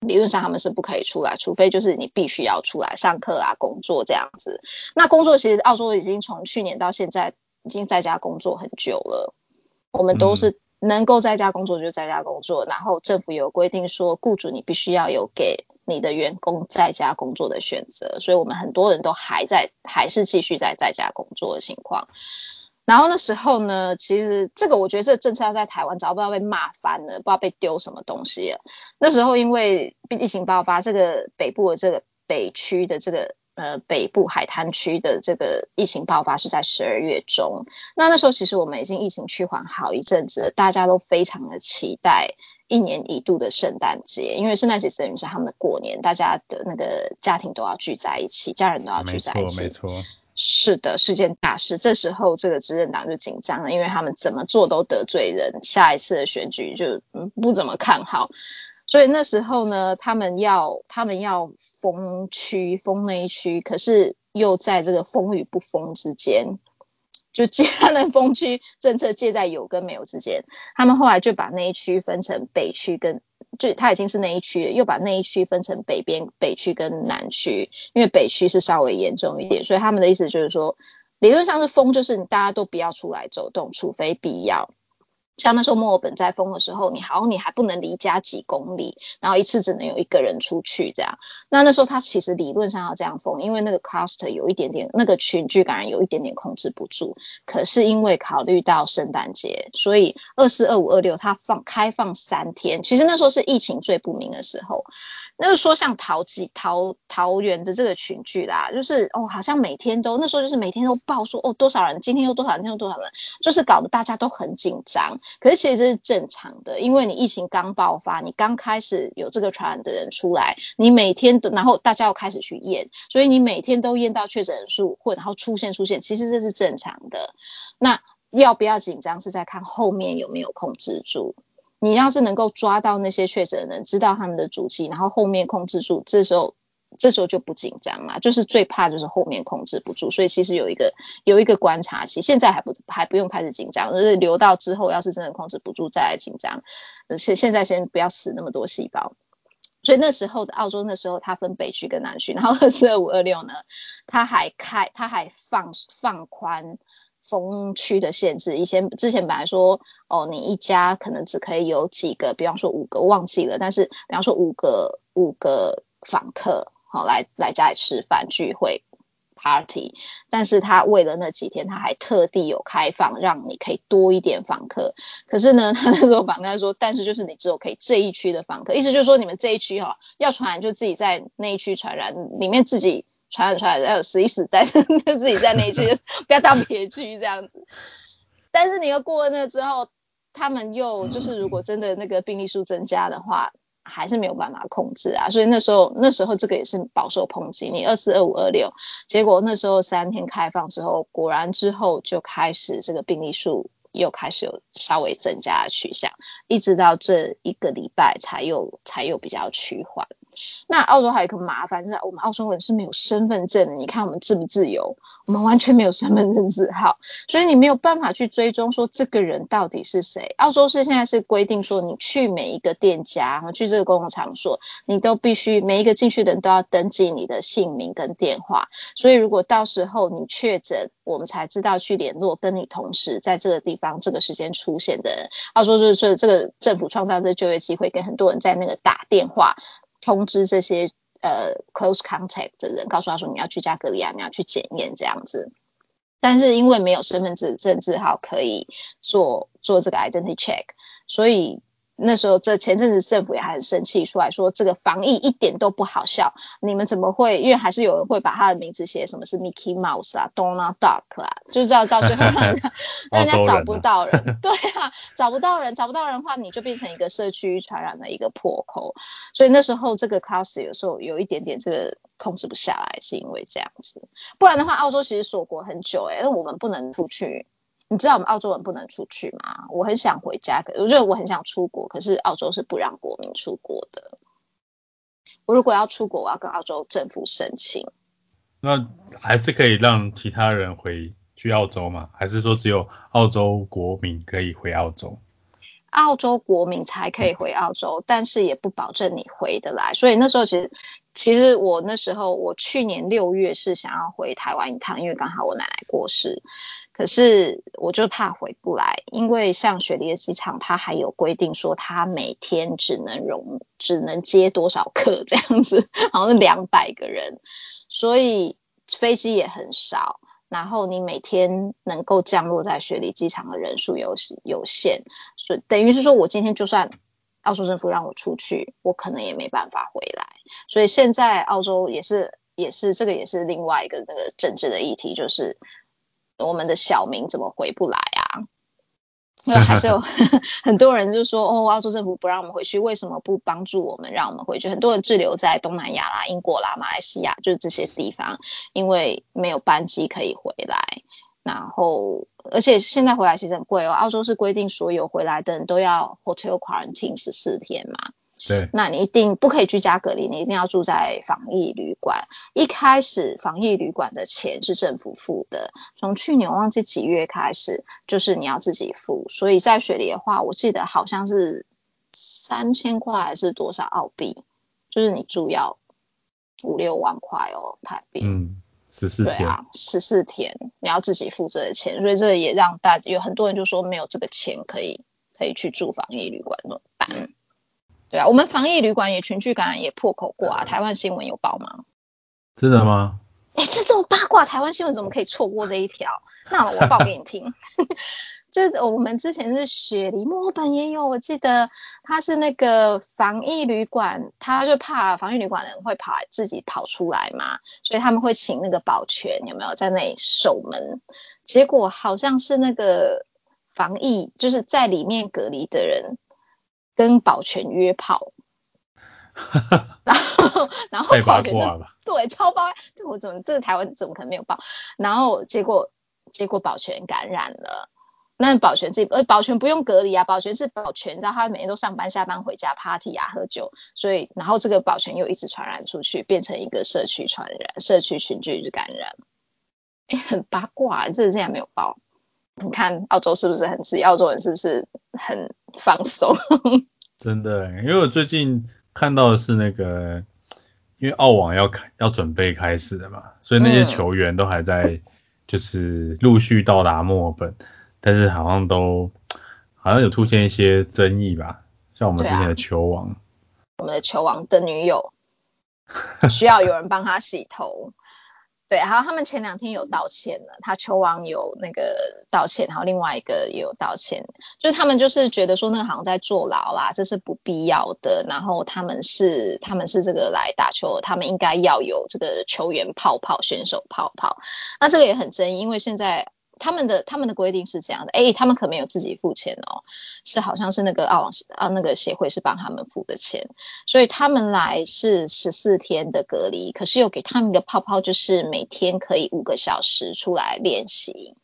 理论上他们是不可以出来，除非就是你必须要出来上课啊、工作这样子。那工作其实澳洲已经从去年到现在已经在家工作很久了，我们都是能够在家工作就在家工作，然后政府有规定说，雇主你必须要有给。你的员工在家工作的选择，所以我们很多人都还在，还是继续在在家工作的情况。然后那时候呢，其实这个我觉得这个政策要在台湾，早不知道被骂翻了，不知道被丢什么东西。那时候因为疫情爆发，这个北部的这个北区的这个呃北部海滩区的这个疫情爆发是在十二月中。那那时候其实我们已经疫情趋缓好一阵子，大家都非常的期待。一年一度的圣诞节，因为圣诞节等于是他们的过年，大家的那个家庭都要聚在一起，家人都要聚在一起。没错，没错。是的，是件大事。这时候这个执政党就紧张了，因为他们怎么做都得罪人，下一次的选举就不怎么看好。所以那时候呢，他们要他们要封区封那一区，可是又在这个封与不封之间。就接他的封区政策借在有跟没有之间，他们后来就把那一区分成北区跟，就他已经是那一区，又把那一区分成北边北区跟南区，因为北区是稍微严重一点，所以他们的意思就是说，理论上是封，就是大家都不要出来走动，除非必要。像那时候墨尔本在封的时候，你好像你还不能离家几公里，然后一次只能有一个人出去这样。那那时候他其实理论上要这样封，因为那个 cluster 有一点点那个群聚感染有一点点控制不住。可是因为考虑到圣诞节，所以二四二五二六他放开放三天。其实那时候是疫情最不明的时候。那就说像桃吉桃桃园的这个群聚啦，就是哦好像每天都那时候就是每天都报说哦多少人，今天又多少人，今天又多少人，就是搞得大家都很紧张。可是其实这是正常的，因为你疫情刚爆发，你刚开始有这个传染的人出来，你每天都，然后大家要开始去验，所以你每天都验到确诊人数，或然后出现出现，其实这是正常的。那要不要紧张，是在看后面有没有控制住。你要是能够抓到那些确诊人，知道他们的足迹，然后后面控制住，这时候。这时候就不紧张嘛，就是最怕就是后面控制不住，所以其实有一个有一个观察期，现在还不还不用开始紧张，就是留到之后，要是真的控制不住再来紧张。现现在先不要死那么多细胞。所以那时候的澳洲那时候它分北区跟南区，然后二四二五二六呢，它还开它还放放宽封区的限制。以前之前本来说哦，你一家可能只可以有几个，比方说五个忘记了，但是比方说五个五个访客。好，来来家里吃饭聚会 party，但是他为了那几天，他还特地有开放，让你可以多一点访客。可是呢，他那时候访客说，但是就是你只有可以这一区的访客，意思就是说你们这一区哈要传染就自己在那一区传染，里面自己传染传染，然后死一死在 自己在那一区，不要到别区这样子。但是你又过了那之后，他们又就是如果真的那个病例数增加的话。还是没有办法控制啊，所以那时候那时候这个也是饱受抨击。你二四二五二六，结果那时候三天开放之后，果然之后就开始这个病例数又开始有稍微增加的趋向，一直到这一个礼拜才有才又比较趋缓。那澳洲还有一个麻烦，就是我们澳洲人是没有身份证的。你看我们自不自由？我们完全没有身份证字号，所以你没有办法去追踪说这个人到底是谁。澳洲是现在是规定说，你去每一个店家，去这个公共场所，你都必须每一个进去的人都要登记你的姓名跟电话。所以如果到时候你确诊，我们才知道去联络跟你同时在这个地方这个时间出现的人。澳洲就是说，这个政府创造这就业机会，跟很多人在那个打电话。通知这些呃 close contact 的人，告诉他说你要去加格里亚，你要去检验这样子。但是因为没有身份证证字号可以做做这个 identity check，所以那时候，这前阵子政府也还很生气，出来说这个防疫一点都不好笑。你们怎么会？因为还是有人会把他的名字写什么是 Mickey Mouse 啊，Donald Duck 啊，就是到到最后让人家 找不到人。对啊，找不到人，找不到人的话，你就变成一个社区传染的一个破口。所以那时候这个 class 有时候有一点点这个控制不下来，是因为这样子。不然的话，澳洲其实锁国很久哎，那我们不能出去。你知道我们澳洲人不能出去吗？我很想回家，可我觉得我很想出国，可是澳洲是不让国民出国的。我如果要出国，我要跟澳洲政府申请。那还是可以让其他人回去澳洲吗？还是说只有澳洲国民可以回澳洲？澳洲国民才可以回澳洲，但是也不保证你回得来。所以那时候其实，其实我那时候我去年六月是想要回台湾一趟，因为刚好我奶奶过世。可是我就怕回不来，因为像雪梨的机场，它还有规定说，它每天只能容只能接多少客这样子，好像是两百个人，所以飞机也很少，然后你每天能够降落在雪梨机场的人数有有限，所以等于是说我今天就算澳洲政府让我出去，我可能也没办法回来，所以现在澳洲也是也是这个也是另外一个那个政治的议题，就是。我们的小民怎么回不来啊？因为还是有 很多人就说，哦，澳洲政府不让我们回去，为什么不帮助我们，让我们回去？很多人滞留在东南亚啦、英国啦、马来西亚，就是这些地方，因为没有班机可以回来。然后，而且现在回来其实很贵哦。澳洲是规定所有回来的人都要 hotel quarantine 十四天嘛。对，那你一定不可以居家隔离，你一定要住在防疫旅馆。一开始防疫旅馆的钱是政府付的，从去年忘记几月开始，就是你要自己付。所以在雪梨的话，我记得好像是三千块还是多少澳币，就是你住要五六万块哦台币。嗯，十四天。对啊，十四天你要自己付这个钱，所以这也让大有很多人就说没有这个钱可以可以去住防疫旅馆怎么办？对啊，我们防疫旅馆也群聚感染也破口过啊，台湾新闻有报吗？真的吗？哎，这这么八卦，台湾新闻怎么可以错过这一条？那我报给你听，就是我们之前是雪梨、墨尔本也有，我记得他是那个防疫旅馆，他就怕防疫旅馆的人会跑来自己跑出来嘛，所以他们会请那个保全有没有在那里守门？结果好像是那个防疫就是在里面隔离的人。跟保全约炮，然后然后保全对超八卦，这我怎么这个台湾怎么可能没有报？然后结果结果保全感染了，那保全自己呃保全不用隔离啊，保全是保全，然后他每天都上班下班回家 party 啊喝酒，所以然后这个保全又一直传染出去，变成一个社区传染，社区群聚感染，哎 很八卦，这竟然没有报。你看澳洲是不是很自由？澳洲人是不是很放松？真的，因为我最近看到的是那个，因为澳网要开要准备开始了嘛，所以那些球员都还在就是陆续到达墨尔本，但是好像都好像有出现一些争议吧，像我们之前的球王，我们的球王的女友需要有人帮他洗头。对，然后他们前两天有道歉了，他球王有那个道歉，然后另外一个也有道歉，就是他们就是觉得说那个好像在坐牢啦，这是不必要的，然后他们是他们是这个来打球，他们应该要有这个球员泡泡、选手泡泡，那这个也很争议，因为现在。他们的他们的规定是这样的，哎，他们可没有自己付钱哦，是好像是那个澳网啊那个协会是帮他们付的钱，所以他们来是十四天的隔离，可是又给他们一个泡泡，就是每天可以五个小时出来练习，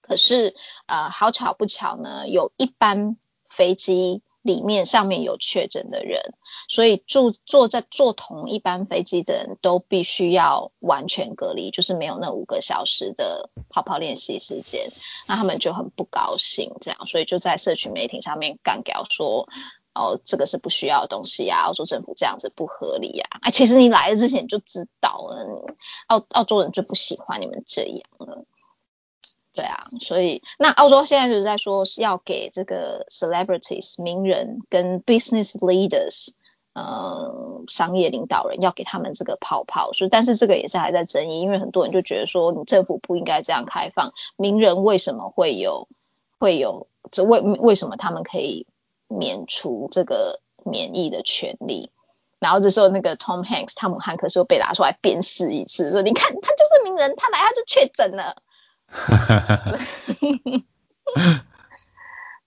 可是呃好巧不巧呢，有一班飞机。里面上面有确诊的人，所以住坐在坐同一班飞机的人都必须要完全隔离，就是没有那五个小时的跑跑练习时间，那他们就很不高兴，这样，所以就在社群媒体上面干掉说，哦，这个是不需要的东西啊，澳洲政府这样子不合理啊，哎，其实你来了之前就知道了，澳澳洲人就不喜欢你们这样了。对啊，所以那澳洲现在就是在说是要给这个 celebrities 名人跟 business leaders，呃，商业领导人要给他们这个泡泡，所以但是这个也是还在争议，因为很多人就觉得说你政府不应该这样开放，名人为什么会有会有这为为什么他们可以免除这个免疫的权利。然后这时候那个 Tom Hanks 汤姆汉克斯又被拿出来鞭尸一次，说你看他就是名人，他来他就确诊了。哈哈哈哈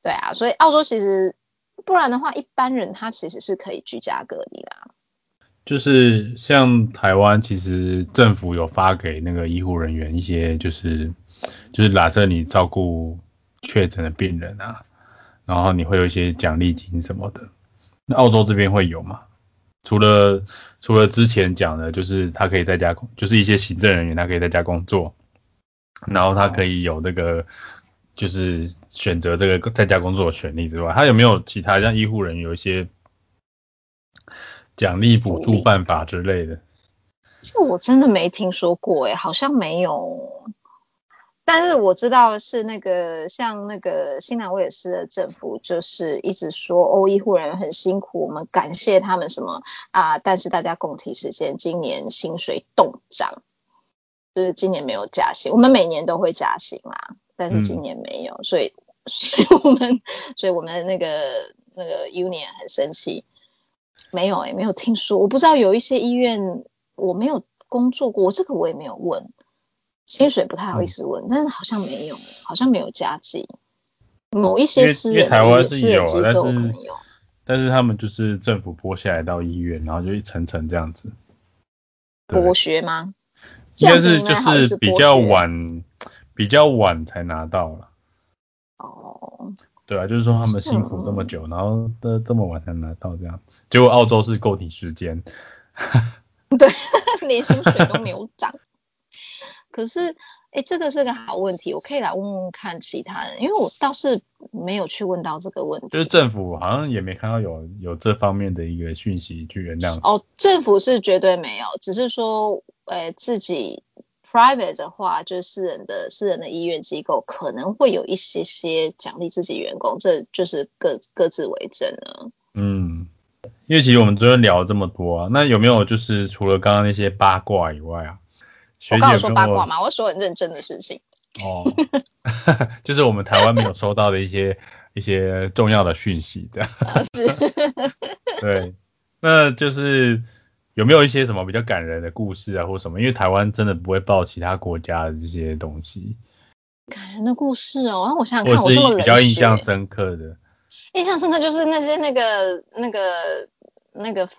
对啊，所以澳洲其实不然的话，一般人他其实是可以居家隔离的。就是像台湾，其实政府有发给那个医护人员一些，就是就是假设你照顾确诊的病人啊，然后你会有一些奖励金什么的。那澳洲这边会有吗？除了除了之前讲的，就是他可以在家工，就是一些行政人员他可以在家工作，然后他可以有那个就是选择这个在家工作的权利之外，他有没有其他像医护人员有一些？奖励补助办法之类的，这我真的没听说过哎，好像没有。但是我知道是那个像那个新南威尔斯的政府，就是一直说哦，医护人员很辛苦，我们感谢他们什么啊。但是大家共体时间，今年薪水动涨，就是今年没有加薪。我们每年都会加薪啦，但是今年没有，所以所以我们所以我们那个那个 union 很生气。没有哎，没有听说，我不知道有一些医院我没有工作过，这个我也没有问，薪水不太好意思问，但是好像没有，好像没有加计。某一些私人台湾是有，但是但是他们就是政府拨下来到医院，然后就一层层这样子。剥削吗？应该是就是比较晚，比较晚才拿到了。哦。对啊，就是说他们辛苦这么久，然后的这么晚才拿到这样，结果澳洲是够你时间，对，连薪水都没有涨。可是，哎，这个是个好问题，我可以来问问看其他人，因为我倒是没有去问到这个问题。就是政府好像也没看到有有这方面的一个讯息去原谅。哦，政府是绝对没有，只是说，呃，自己。private 的话，就是私人的私人的医院机构可能会有一些些奖励自己员工，这就是各各自为政了。嗯，因为其实我们昨天聊了这么多啊，那有没有就是除了刚刚那些八卦以外啊？我刚有说八卦嘛？我说很认真的事情。哦，就是我们台湾没有收到的一些一些重要的讯息，这样。是。对，那就是。有没有一些什么比较感人的故事啊，或什么？因为台湾真的不会报其他国家的这些东西。感人的故事哦，我想想看，我这么比较印象深刻的。印象深刻就是那些那个那个那个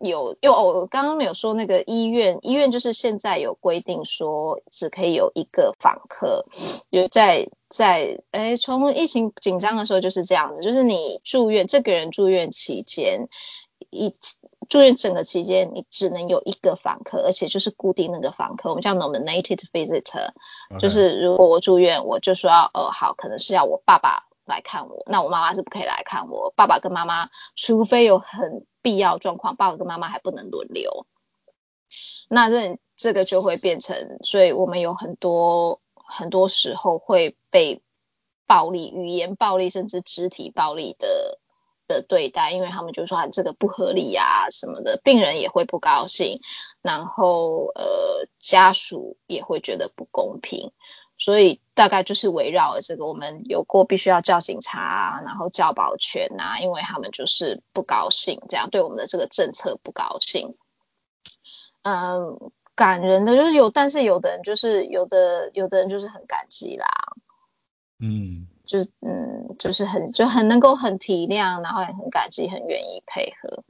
有，因为我刚刚没有说那个医院，医院就是现在有规定说只可以有一个访客，有在在哎，从疫情紧张的时候就是这样子，就是你住院，这个人住院期间一。住院整个期间，你只能有一个访客，而且就是固定那个访客，我们叫 nominated visitor，就是如果我住院，我就说要，呃，好，可能是要我爸爸来看我，那我妈妈是不可以来看我，爸爸跟妈妈，除非有很必要状况，爸爸跟妈妈还不能轮流。那这这个就会变成，所以我们有很多很多时候会被暴力、语言暴力，甚至肢体暴力的。的对待，因为他们就说这个不合理呀什么的，病人也会不高兴，然后呃家属也会觉得不公平，所以大概就是围绕了这个，我们有过必须要叫警察，然后叫保全啊，因为他们就是不高兴，这样对我们的这个政策不高兴。嗯，感人的就是有，但是有的人就是有的有的人就是很感激啦，嗯。就是嗯，就是很就很能够很体谅，然后也很感激，很愿意配合。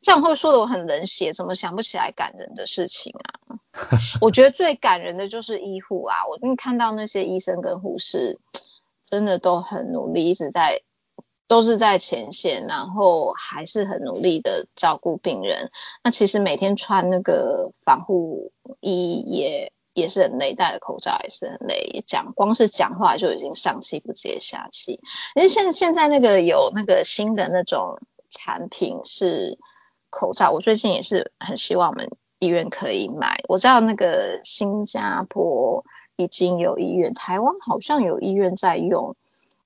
这样会说的我很冷血，怎么想不起来感人的事情啊？我觉得最感人的就是医护啊，我看到那些医生跟护士真的都很努力，一直在都是在前线，然后还是很努力的照顾病人。那其实每天穿那个防护衣也。也是很累，戴着口罩也是很累，讲光是讲话就已经上气不接下气。因为现现在那个有那个新的那种产品是口罩，我最近也是很希望我们医院可以买。我知道那个新加坡已经有医院，台湾好像有医院在用，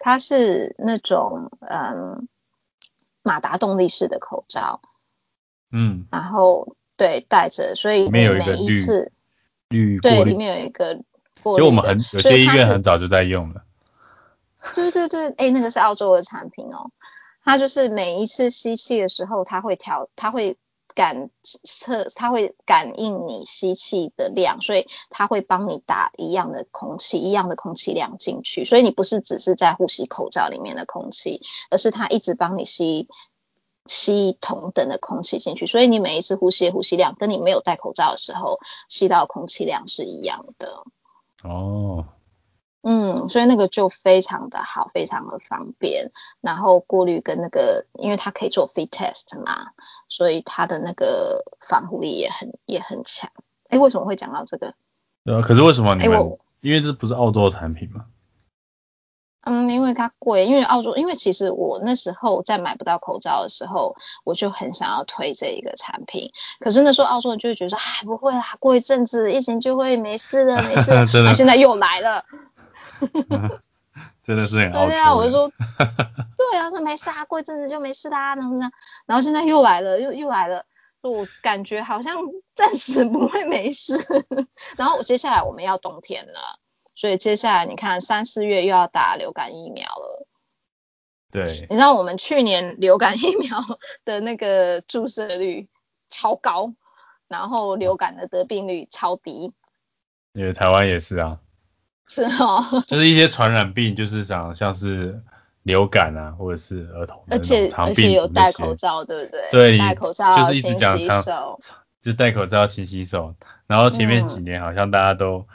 它是那种嗯马达动力式的口罩，嗯，然后对戴着，所以每一次。对，里面有一个过其实我们很有些医院很早就在用了。对对对，哎，那个是澳洲的产品哦。它就是每一次吸气的时候，它会调，它会感测，它会感应你吸气的量，所以它会帮你打一样的空气，一样的空气量进去。所以你不是只是在呼吸口罩里面的空气，而是它一直帮你吸吸同等的空气进去。所以你每一次呼吸的呼吸量，跟你没有戴口罩的时候吸到空气量是一样的。哦。嗯，所以那个就非常的好，非常的方便。然后过滤跟那个，因为它可以做 fit test 嘛，所以它的那个防护力也很也很强。哎，为什么会讲到这个？对啊，可是为什么你们？因为这不是澳洲的产品吗？嗯，因为它贵，因为澳洲，因为其实我那时候在买不到口罩的时候，我就很想要推这一个产品。可是那时候澳洲人就会觉得说，哎，不会啦，过一阵子疫情就会没事的，没事。那现在又来了。真的是很对啊，我就说，对啊，那没事啊，过一阵子就没事啦，然后呢，然后现在又来了，又又来了，我感觉好像暂时不会没事。然后接下来我们要冬天了，所以接下来你看三四月又要打流感疫苗了。对，你知道我们去年流感疫苗的那个注射率超高，然后流感的得病率超低。因为台湾也是啊。是哦，就是一些传染病，就是像像是流感啊，或者是儿童而且而且有戴口罩，对不对？对，戴口罩，就是一直讲洗手，就戴口罩、勤洗手。然后前面几年好像大家都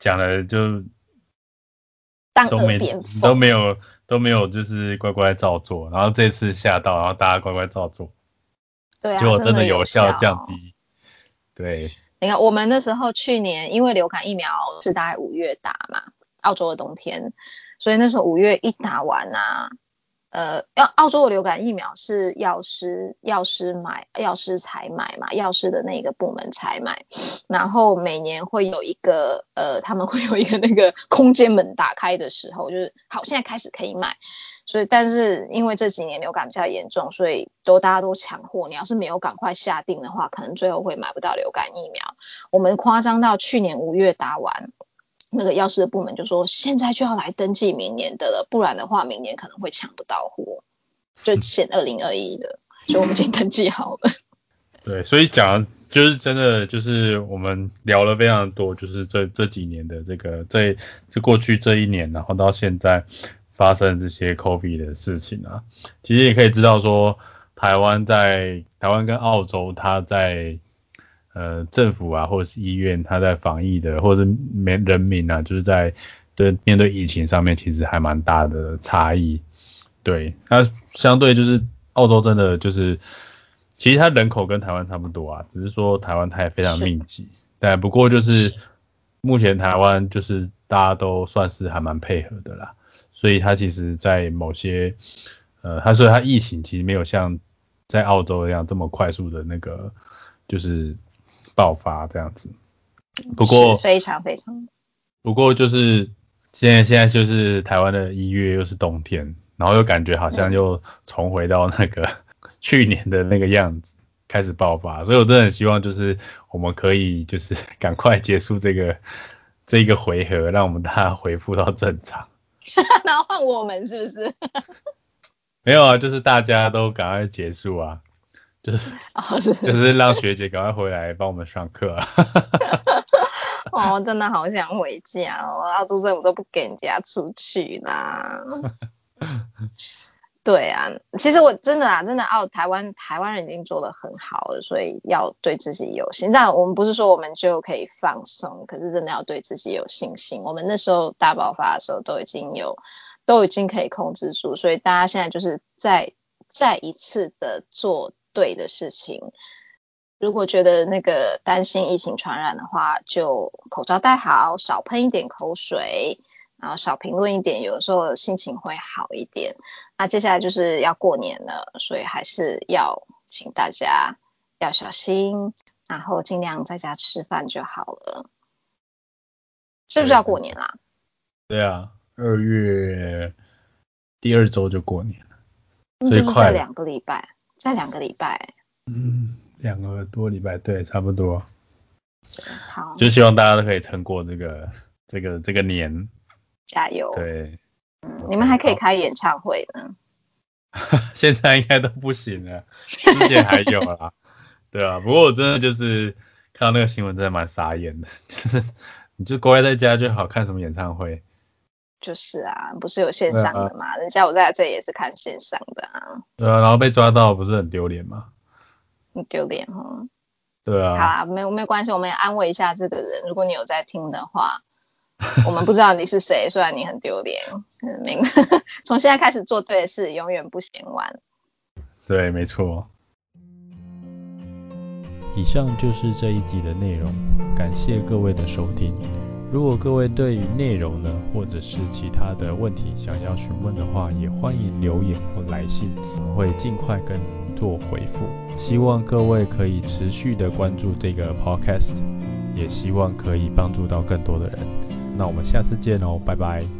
讲了，就都没都没有都没有，就是乖乖照做。然后这次吓到，然后大家乖乖照做，对，结果真的有效降低，对。你看，我们那时候去年因为流感疫苗是大概五月打嘛，澳洲的冬天，所以那时候五月一打完啊，呃，要澳洲的流感疫苗是药师药师买药师采买嘛，药师的那个部门采买，然后每年会有一个呃，他们会有一个那个空间门打开的时候，就是好，现在开始可以买。所以，但是因为这几年流感比较严重，所以都大家都抢货。你要是没有赶快下定的话，可能最后会买不到流感疫苗。我们夸张到去年五月打完，那个药师的部门就说现在就要来登记明年的了，不然的话明年可能会抢不到货，就 限二零二一的。所以我们已经登记好了。对，所以讲就是真的，就是我们聊了非常多，就是这这几年的这个这这过去这一年，然后到现在。发生这些 COVID 的事情啊，其实也可以知道说，台湾在台湾跟澳洲，它在呃政府啊或者是医院，他在防疫的或者是民人民啊，就是在对面对疫情上面，其实还蛮大的差异。对，那相对就是澳洲真的就是，其实它人口跟台湾差不多啊，只是说台湾它也非常密集，但不过就是目前台湾就是大家都算是还蛮配合的啦。所以它其实，在某些，呃，他说它疫情其实没有像在澳洲一样这么快速的那个，就是爆发这样子。不过非常非常。不过就是现在现在就是台湾的一月又是冬天，然后又感觉好像又重回到那个 去年的那个样子，开始爆发。所以我真的很希望就是我们可以就是赶快结束这个这一个回合，让我们大家恢复到正常。然后换我们是不是？没有啊，就是大家都赶快结束啊，就是就是让学姐赶快回来帮我们上课。哦，真的好想回家哦，澳洲政府都不给人家出去啦。对啊，其实我真的啊，真的澳台湾台湾人已经做的很好了，所以要对自己有信。但我们不是说我们就可以放松，可是真的要对自己有信心。我们那时候大爆发的时候都已经有，都已经可以控制住，所以大家现在就是再再一次的做对的事情。如果觉得那个担心疫情传染的话，就口罩戴好，少喷一点口水。然后少评论一点，有的时候心情会好一点。那接下来就是要过年了，所以还是要请大家要小心，然后尽量在家吃饭就好了。是不是要过年啦？对啊，二月第二周就过年了，最快两个礼拜，再两个礼拜。嗯，两个多礼拜，对，差不多。好，就希望大家都可以撑过这个这个这个年。加油！对，嗯，你们还可以开演唱会呢。现在应该都不行了，之前还有啦。对啊，不过我真的就是看到那个新闻，真的蛮傻眼的，就是你就乖在家就好看什么演唱会。就是啊，不是有线上的嘛？人家我在这也是看线上的啊。对啊，然后被抓到不是很丢脸吗？很丢脸哈。对啊。好啦，没有没有关系，我们也安慰一下这个人。如果你有在听的话，我们不知道你是谁，虽然你很丢脸，明从现在开始做对的事，永远不嫌晚。对，没错。以上就是这一集的内容，感谢各位的收听。如果各位对于内容呢，或者是其他的问题想要询问的话，也欢迎留言或来信，我们会尽快跟您做回复。希望各位可以持续的关注这个 podcast，也希望可以帮助到更多的人。那我们下次见哦，拜拜。